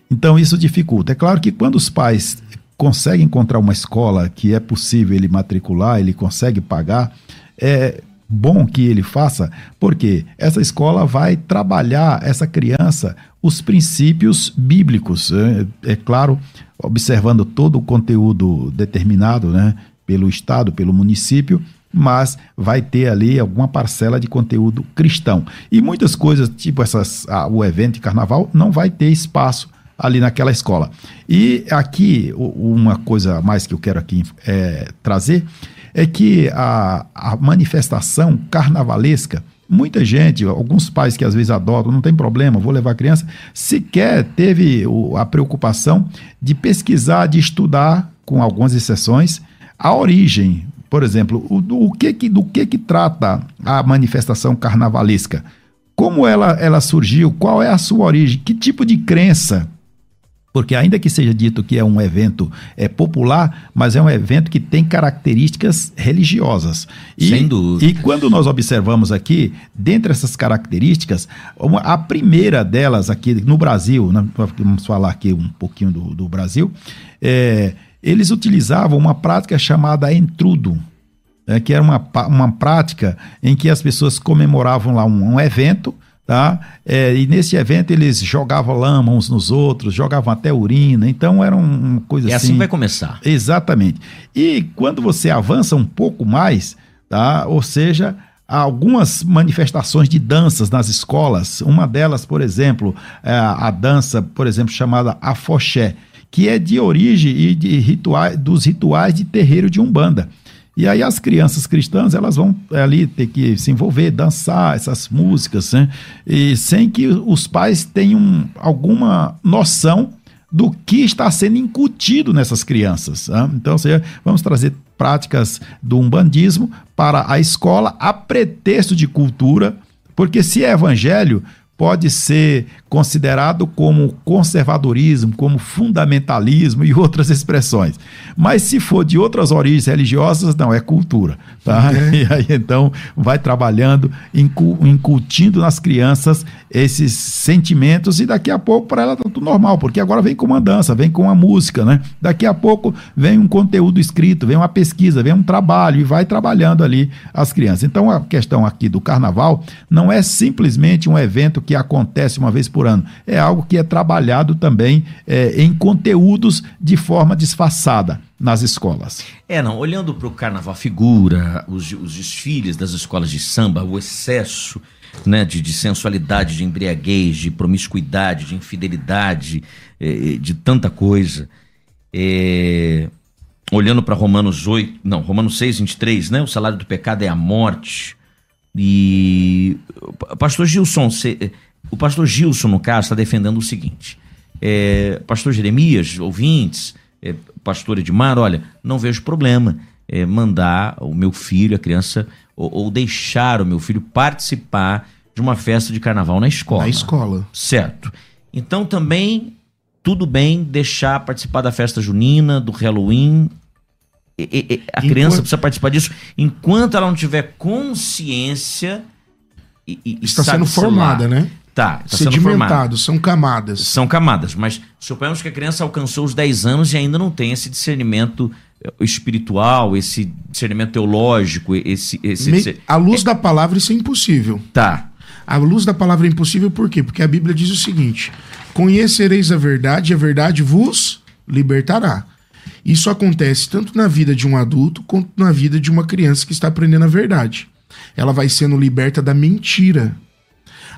Então, isso dificulta. É claro que quando os pais conseguem encontrar uma escola que é possível ele matricular, ele consegue pagar, é bom que ele faça, porque essa escola vai trabalhar essa criança os princípios bíblicos. É, é claro, observando todo o conteúdo determinado né, pelo Estado, pelo município, mas vai ter ali alguma parcela de conteúdo cristão. E muitas coisas, tipo essas, o evento de carnaval, não vai ter espaço ali naquela escola. E aqui, uma coisa mais que eu quero aqui é, trazer é que a, a manifestação carnavalesca, muita gente, alguns pais que às vezes adotam, não tem problema, vou levar a criança, sequer teve a preocupação de pesquisar, de estudar, com algumas exceções, a origem. Por exemplo, o, do, o que que, do que que trata a manifestação carnavalesca? Como ela, ela surgiu? Qual é a sua origem? Que tipo de crença porque ainda que seja dito que é um evento é, popular, mas é um evento que tem características religiosas. E, Sem dúvida. E quando nós observamos aqui, dentre essas características, uma- a primeira delas aqui no Brasil, né, vamos falar aqui um pouquinho do, do Brasil, é, eles utilizavam uma prática chamada entrudo, né, que era uma, uma prática em que as pessoas comemoravam lá um, um evento, tá? É, e nesse evento eles jogavam lama uns nos outros, jogavam até urina, então era um- uma coisa É assim que vai começar. Exatamente. E quando você avança um pouco mais, tá? Ou seja, há algumas manifestações de danças nas escolas. Uma delas, por exemplo, é a dança, por exemplo, chamada afoxé, que é de origem e de rituais, dos rituais de terreiro de Umbanda. E aí as crianças cristãs, elas vão ali ter que se envolver, dançar essas músicas, né? e sem que os pais tenham alguma noção do que está sendo incutido nessas crianças. Né? Então, seja, vamos trazer práticas do umbandismo para a escola a pretexto de cultura, porque se é evangelho, pode ser considerado como conservadorismo, como fundamentalismo e outras expressões. Mas se for de outras origens religiosas, não, é cultura. Tá? É. *laughs* E aí então vai trabalhando, incutindo nas crianças esses sentimentos e daqui a pouco para ela tá tudo normal, porque agora vem com uma dança, vem com a música, né? Daqui a pouco vem um conteúdo escrito, vem uma pesquisa, vem um trabalho e vai trabalhando ali as crianças. Então a questão aqui do carnaval não é simplesmente um evento que acontece uma vez por ano. É algo que é trabalhado também é, em conteúdos de forma disfarçada nas escolas. É, não, olhando para o carnaval, figura, os, os desfiles das escolas de samba, o excesso né, de, de sensualidade, de embriaguez, de promiscuidade, de infidelidade, é, de tanta coisa. É, olhando para Romanos 8, não, Romanos 6, 23, né? O salário do pecado é a morte. E pastor Gilson, o pastor Gilson, no caso, está defendendo o seguinte: é, pastor Jeremias, ouvintes, é, pastor Edmar, olha, não vejo problema é, mandar o meu filho, a criança, ou, ou, deixar o meu filho participar de uma festa de carnaval na escola. Na escola. Certo. Então também tudo bem deixar participar da festa junina, do Halloween. E, e, a enquanto... criança precisa participar disso enquanto ela não tiver consciência e, está sendo formada, né? Tá, tá sedimentado, são camadas. São camadas, mas suponhamos que a criança alcançou os 10 anos e ainda não tem esse discernimento eh, espiritual, esse discernimento teológico, esse... esse, Me, esse... A luz da palavra isso é impossível. Tá. A luz da palavra é impossível por quê? Porque a Bíblia diz o seguinte, conhecereis a verdade e a verdade vos libertará. Isso acontece tanto na vida de um adulto quanto na vida de uma criança que está aprendendo a verdade. Ela vai sendo liberta da mentira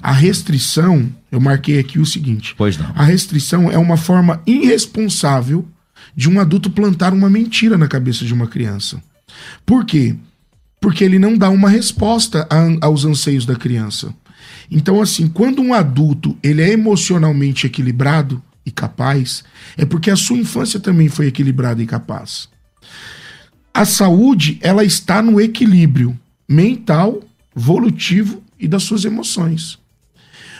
a restrição, eu marquei aqui o seguinte: pois não. A restrição é uma forma irresponsável de um adulto plantar uma mentira na cabeça de uma criança. Por quê? Porque ele não dá uma resposta a, aos anseios da criança. Então, assim, quando um adulto ele é emocionalmente equilibrado e capaz, é porque a sua infância também foi equilibrada e capaz. A saúde, ela está no equilíbrio mental, volutivo e das suas emoções.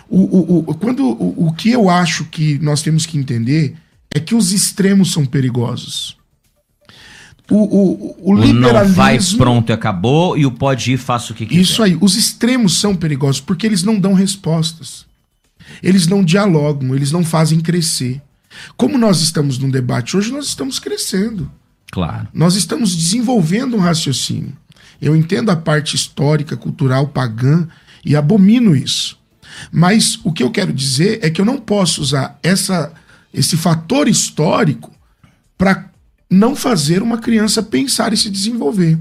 O, o, o, quando, o, o que eu acho que nós temos que entender é que os extremos são perigosos. O, o, o, liberalismo. Não vai pronto e acabou, e o pode ir, faça o que quiser. Isso aí. Os extremos são perigosos porque eles não dão respostas. Eles não dialogam, eles não fazem crescer. Como nós estamos num debate hoje, nós estamos crescendo. Claro. Nós estamos desenvolvendo um raciocínio. Eu entendo a parte histórica, cultural, pagã e abomino isso. Mas o que eu quero dizer é que eu não posso usar essa, esse fator histórico para não fazer uma criança pensar e se desenvolver.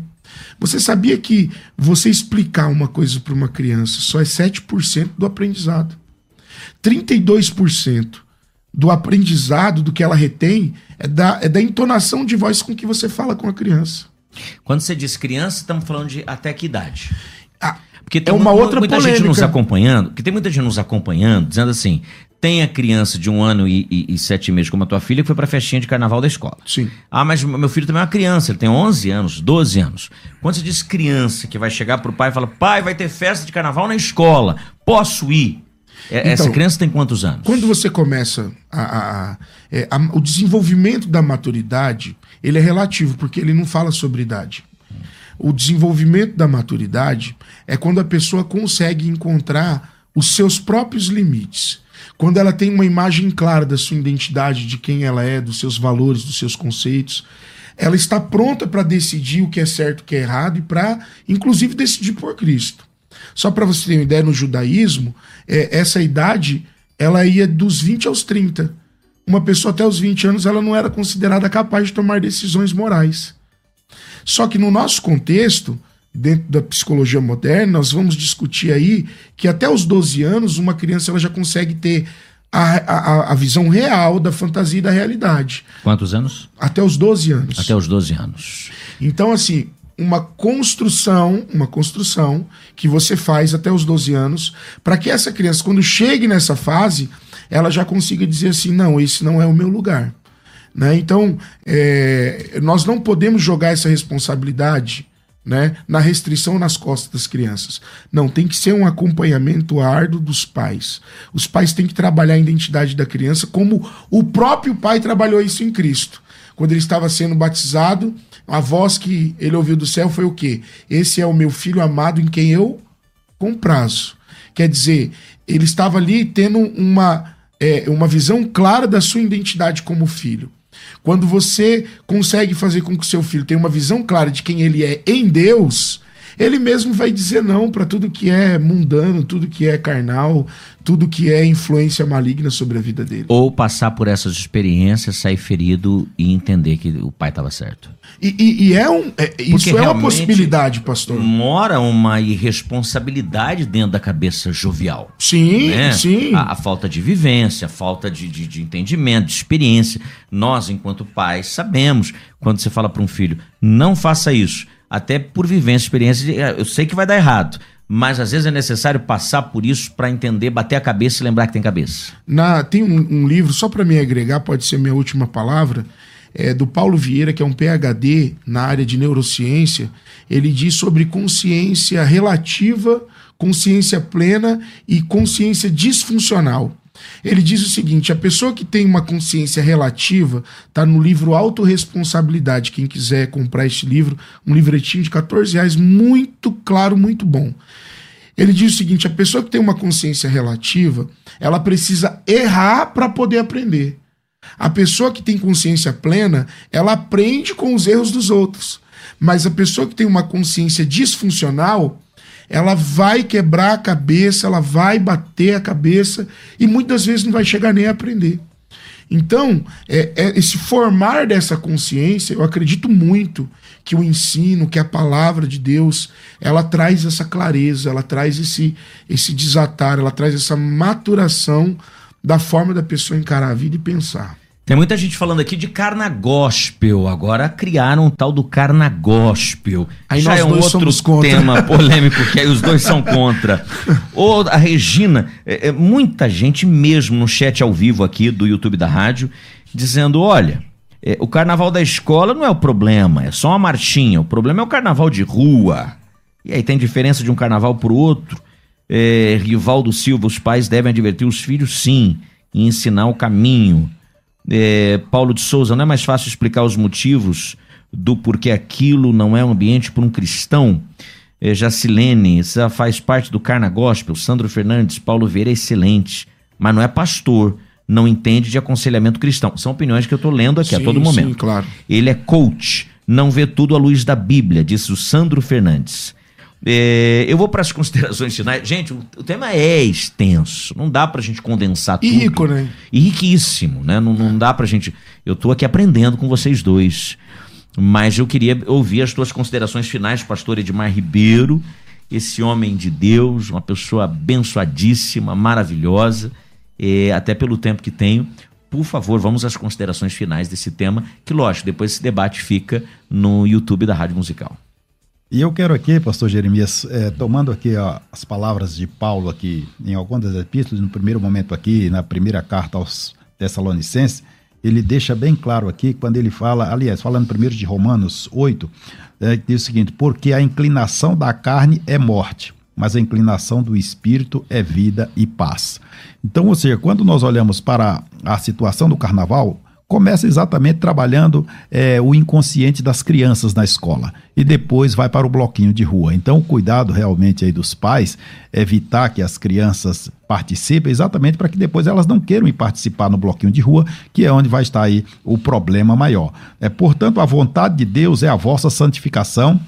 Você sabia que você explicar uma coisa para uma criança só é 7% do aprendizado? 32% do aprendizado, do que ela retém, é da, é da entonação de voz com que você fala com a criança. Quando você diz criança, estamos falando de até que idade? Ah, porque tem é uma, outra muita polêmica. gente nos acompanhando, que tem muita gente nos acompanhando, dizendo assim: tem a criança de um ano e, e, e, sete meses como a tua filha que foi pra festinha de carnaval da escola. Sim. Ah, mas meu filho também é uma criança, ele tem 11 anos, 12 anos. Quando você diz criança que vai chegar pro pai e fala: pai, vai ter festa de carnaval na escola, posso ir? É, então, Essa criança tem quantos anos? Quando você começa a, a, a, é, a, o desenvolvimento da maturidade, ele é relativo, porque ele não fala sobre idade. O desenvolvimento da maturidade é quando a pessoa consegue encontrar os seus próprios limites. Quando ela tem uma imagem clara da sua identidade, de quem ela é, dos seus valores, dos seus conceitos, ela está pronta para decidir o que é certo e o que é errado e para, inclusive, decidir por Cristo. Só para você ter uma ideia, no judaísmo, é, essa idade ela ia dos 20 aos 30. Uma pessoa até os 20 anos ela não era considerada capaz de tomar decisões morais. Só que no nosso contexto, dentro da psicologia moderna, nós vamos discutir aí que até os 12 anos uma criança ela já consegue ter a, a, a, visão real da fantasia e da realidade. Quantos anos? Até os 12 anos. Até os 12 anos. Então, assim, uma construção, uma construção que você faz até os 12 anos, para que essa criança, quando chegue nessa fase, ela já consiga dizer assim: não, esse não é o meu lugar. Né? Então, é, nós não podemos jogar essa responsabilidade né, na restrição nas costas das crianças. Não, tem que ser um acompanhamento árduo dos pais. Os pais têm que trabalhar a identidade da criança como o próprio pai trabalhou isso em Cristo. Quando ele estava sendo batizado, a voz que ele ouviu do céu foi o quê? Esse é o meu filho amado em quem eu comprazo. Quer dizer, ele estava ali tendo uma, é, uma visão clara da sua identidade como filho. Quando você consegue fazer com que seu filho tenha uma visão clara de quem ele é em Deus, ele mesmo vai dizer não para tudo que é mundano, tudo que é carnal, tudo que é influência maligna sobre a vida dele. Ou passar por essas experiências, sair ferido e entender que o pai estava certo. E, e, e, é um, é, isso é uma possibilidade, pastor. Mora uma irresponsabilidade dentro da cabeça jovial. Sim, né? sim. A, a, falta de vivência, a falta de, de, de entendimento, de experiência. Nós, enquanto pais, sabemos quando você fala para um filho, não faça isso até por vivência, experiência, de, eu sei que vai dar errado, mas às vezes é necessário passar por isso para entender, bater a cabeça e lembrar que tem cabeça. Na, tem um, um livro, só para me agregar, pode ser minha última palavra, é do Paulo Vieira, que é um PhD na área de neurociência. Ele diz sobre consciência relativa, consciência plena e consciência disfuncional. Ele diz o seguinte: a pessoa que tem uma consciência relativa, está no livro Autoresponsabilidade. Quem quiser comprar este livro, um livretinho de 14 reais, muito claro, muito bom. Ele diz o seguinte: a pessoa que tem uma consciência relativa, ela precisa errar para poder aprender. A pessoa que tem consciência plena, ela aprende com os erros dos outros. Mas a pessoa que tem uma consciência disfuncional, ela vai quebrar a cabeça, ela vai bater a cabeça e muitas vezes não vai chegar nem a aprender. Então, é, é, esse formar dessa consciência, eu acredito muito que o ensino, que a palavra de Deus, ela traz essa clareza, ela traz esse, esse desatar, ela traz essa maturação da forma da pessoa encarar a vida e pensar. Tem muita gente falando aqui de carnagospel. Agora criaram um tal do carnagospel. Aí Já é um outro tema *laughs* polêmico, que aí os dois são contra. Ou a Regina, é, é, muita gente mesmo no chat ao vivo aqui do YouTube da rádio, dizendo: olha, é, o carnaval da escola não é o problema, é só uma marchinha. O problema é o carnaval de rua. E aí tem diferença de um carnaval para o outro. É, Rivaldo Silva, os pais devem advertir os filhos, sim, e ensinar o caminho é, Paulo de Souza, não é mais fácil explicar os motivos do porquê aquilo não é um ambiente para um cristão? É, Jacilene, isso faz parte do Carna Gospel. Sandro Fernandes, Paulo Vieira é excelente, mas não é pastor, não entende de aconselhamento cristão. São opiniões que eu estou lendo aqui sim, a todo momento. Sim, claro. Ele é coach, não vê tudo à luz da Bíblia, disse o Sandro Fernandes. É, eu vou para as *laughs* considerações finais. Gente, o, o, tema é extenso. Não dá para a gente condensar tudo. E rico, né? E riquíssimo, né? Não, não dá para a gente. Eu estou aqui aprendendo com vocês dois. Mas eu queria ouvir as tuas considerações finais, pastor Edmar Ribeiro, esse homem de Deus, uma pessoa abençoadíssima, maravilhosa, é, até pelo tempo que tenho. Por favor, vamos às considerações finais desse tema, que lógico, depois esse debate fica no YouTube da Rádio Musical. E eu quero aqui, pastor Jeremias, é, tomando aqui ó, as palavras de Paulo aqui em algumas das epístolas, no primeiro momento aqui, na primeira carta aos Tessalonicenses, ele deixa bem claro aqui, quando ele fala, aliás, falando primeiro de Romanos 8, é, diz o seguinte, porque a inclinação da carne é morte, mas a inclinação do espírito é vida e paz. Então, ou seja, quando nós olhamos para a situação do carnaval, começa exatamente trabalhando é, o inconsciente das crianças na escola e depois vai para o bloquinho de rua. Então, o cuidado realmente aí dos pais é evitar que as crianças participem, exatamente para que depois elas não queiram ir participar no bloquinho de rua, que é onde vai estar aí o problema maior. É, portanto, a vontade de Deus é a vossa santificação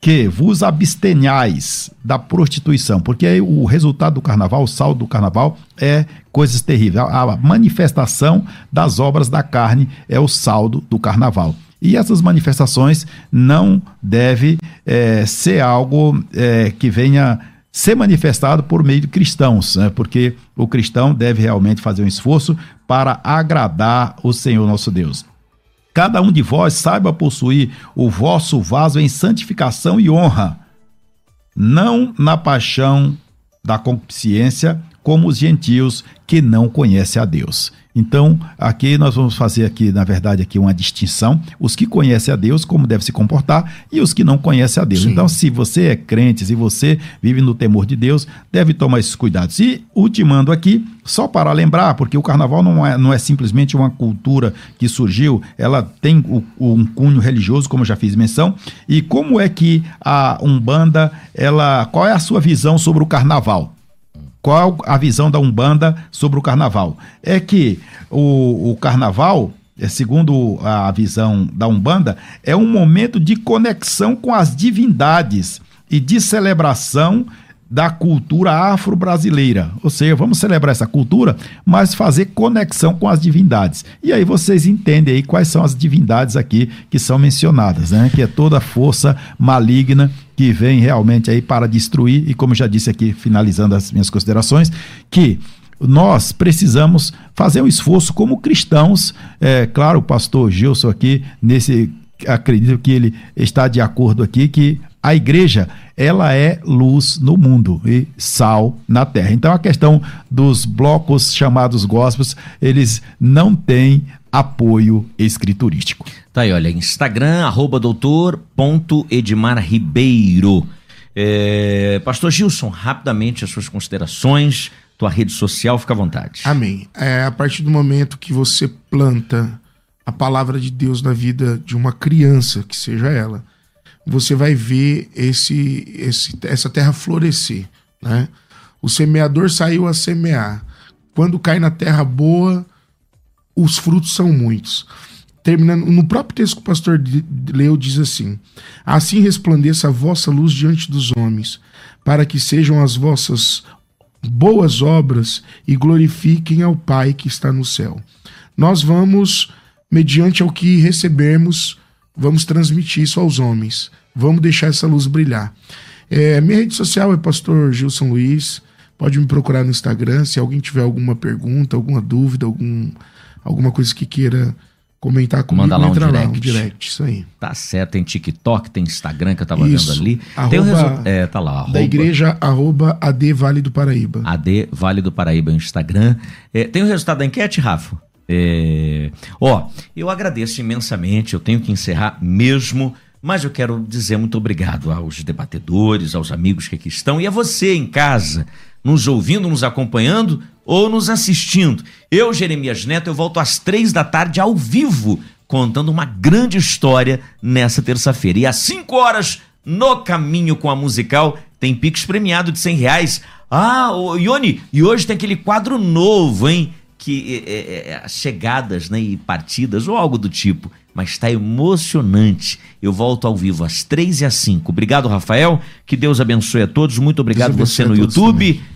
que vos abstenhais da prostituição, porque aí o resultado do carnaval, o saldo do carnaval é coisas terríveis. A manifestação das obras da carne é o saldo do carnaval. E essas manifestações não deve é, ser algo é, que venha ser manifestado por meio de cristãos, né? porque o cristão deve realmente fazer um esforço para agradar o Senhor nosso Deus. Cada um de vós saiba possuir o vosso vaso em santificação e honra, não na paixão da concupiscência, como os gentios que não conhecem a Deus. Então, aqui nós vamos fazer aqui, na verdade, aqui uma distinção, os que conhecem a Deus, como deve se comportar, e os que não conhecem a Deus. Sim. Então, se você é crente, se você vive no temor de Deus, deve tomar esses cuidados. E, ultimando aqui, só para lembrar, porque o carnaval não é, não é simplesmente uma cultura que surgiu, ela tem o, um cunho religioso, como já fiz menção, e como é que a Umbanda, ela, qual é a sua visão sobre o carnaval? Qual a visão da Umbanda sobre o carnaval? É que o, o carnaval, é, segundo a visão da Umbanda, é um momento de conexão com as divindades e de celebração da cultura afro-brasileira. Ou seja, vamos celebrar essa cultura, mas fazer conexão com as divindades. E aí vocês entendem aí quais são as divindades aqui que são mencionadas, né? Que é toda força maligna que vem realmente aí para destruir e como já disse aqui, finalizando as minhas considerações, que nós precisamos fazer um esforço como cristãos. É, claro, o pastor Gilson aqui, nesse acredito que ele está de acordo aqui que a igreja ela é luz no mundo e sal na terra. Então a questão dos blocos chamados gospels, eles não têm apoio escriturístico. Tá aí, olha, Instagram, arroba doutor ponto Edmar Ribeiro. É, Pastor Gilson, rapidamente as suas considerações, tua rede social, fica à vontade. Amém. É, a partir do momento que você planta a palavra de Deus na vida de uma criança, que seja ela, você vai ver esse, esse, essa terra florescer. Né? O semeador saiu a semear. Quando cai na terra boa, os frutos são muitos. Terminando, no próprio texto que o pastor leu, diz assim: Assim resplandeça a vossa luz diante dos homens, para que sejam as vossas boas obras e glorifiquem ao Pai que está no céu. Nós vamos, mediante ao que recebermos, vamos transmitir isso aos homens. Vamos deixar essa luz brilhar. É, minha rede social é Pastor Gilson Luiz. Pode me procurar no Instagram. Se alguém tiver alguma pergunta, alguma dúvida, algum, alguma coisa que queira comentar comigo, Manda lá um direct. lá, um direct. Isso aí. Tá certo. Tem TikTok, tem Instagram que eu tava isso. vendo ali. Arroba, tem o resu... É, tá lá. Arroba, da igreja, arroba AD Vale do Paraíba. AD Vale do Paraíba no Instagram. É, tem o resultado da enquete, Rafa? É... Ó, eu agradeço imensamente, eu tenho que encerrar mesmo, mas eu quero dizer muito obrigado aos debatedores, aos amigos que aqui estão e a você em casa, nos ouvindo, nos acompanhando ou nos assistindo. Eu, Jeremias Neto, eu volto às três da tarde ao vivo, contando uma grande história nessa terça-feira. E às cinco horas, no caminho com a musical, tem Pix premiado de cem reais. Ah, ô, Ione, e hoje tem aquele quadro novo, hein? que é, é, é chegadas né, e partidas ou algo do tipo, mas está emocionante. Eu volto ao vivo às três e às cinco. Obrigado, Rafael. Que Deus abençoe a todos. Muito obrigado você no YouTube. Também.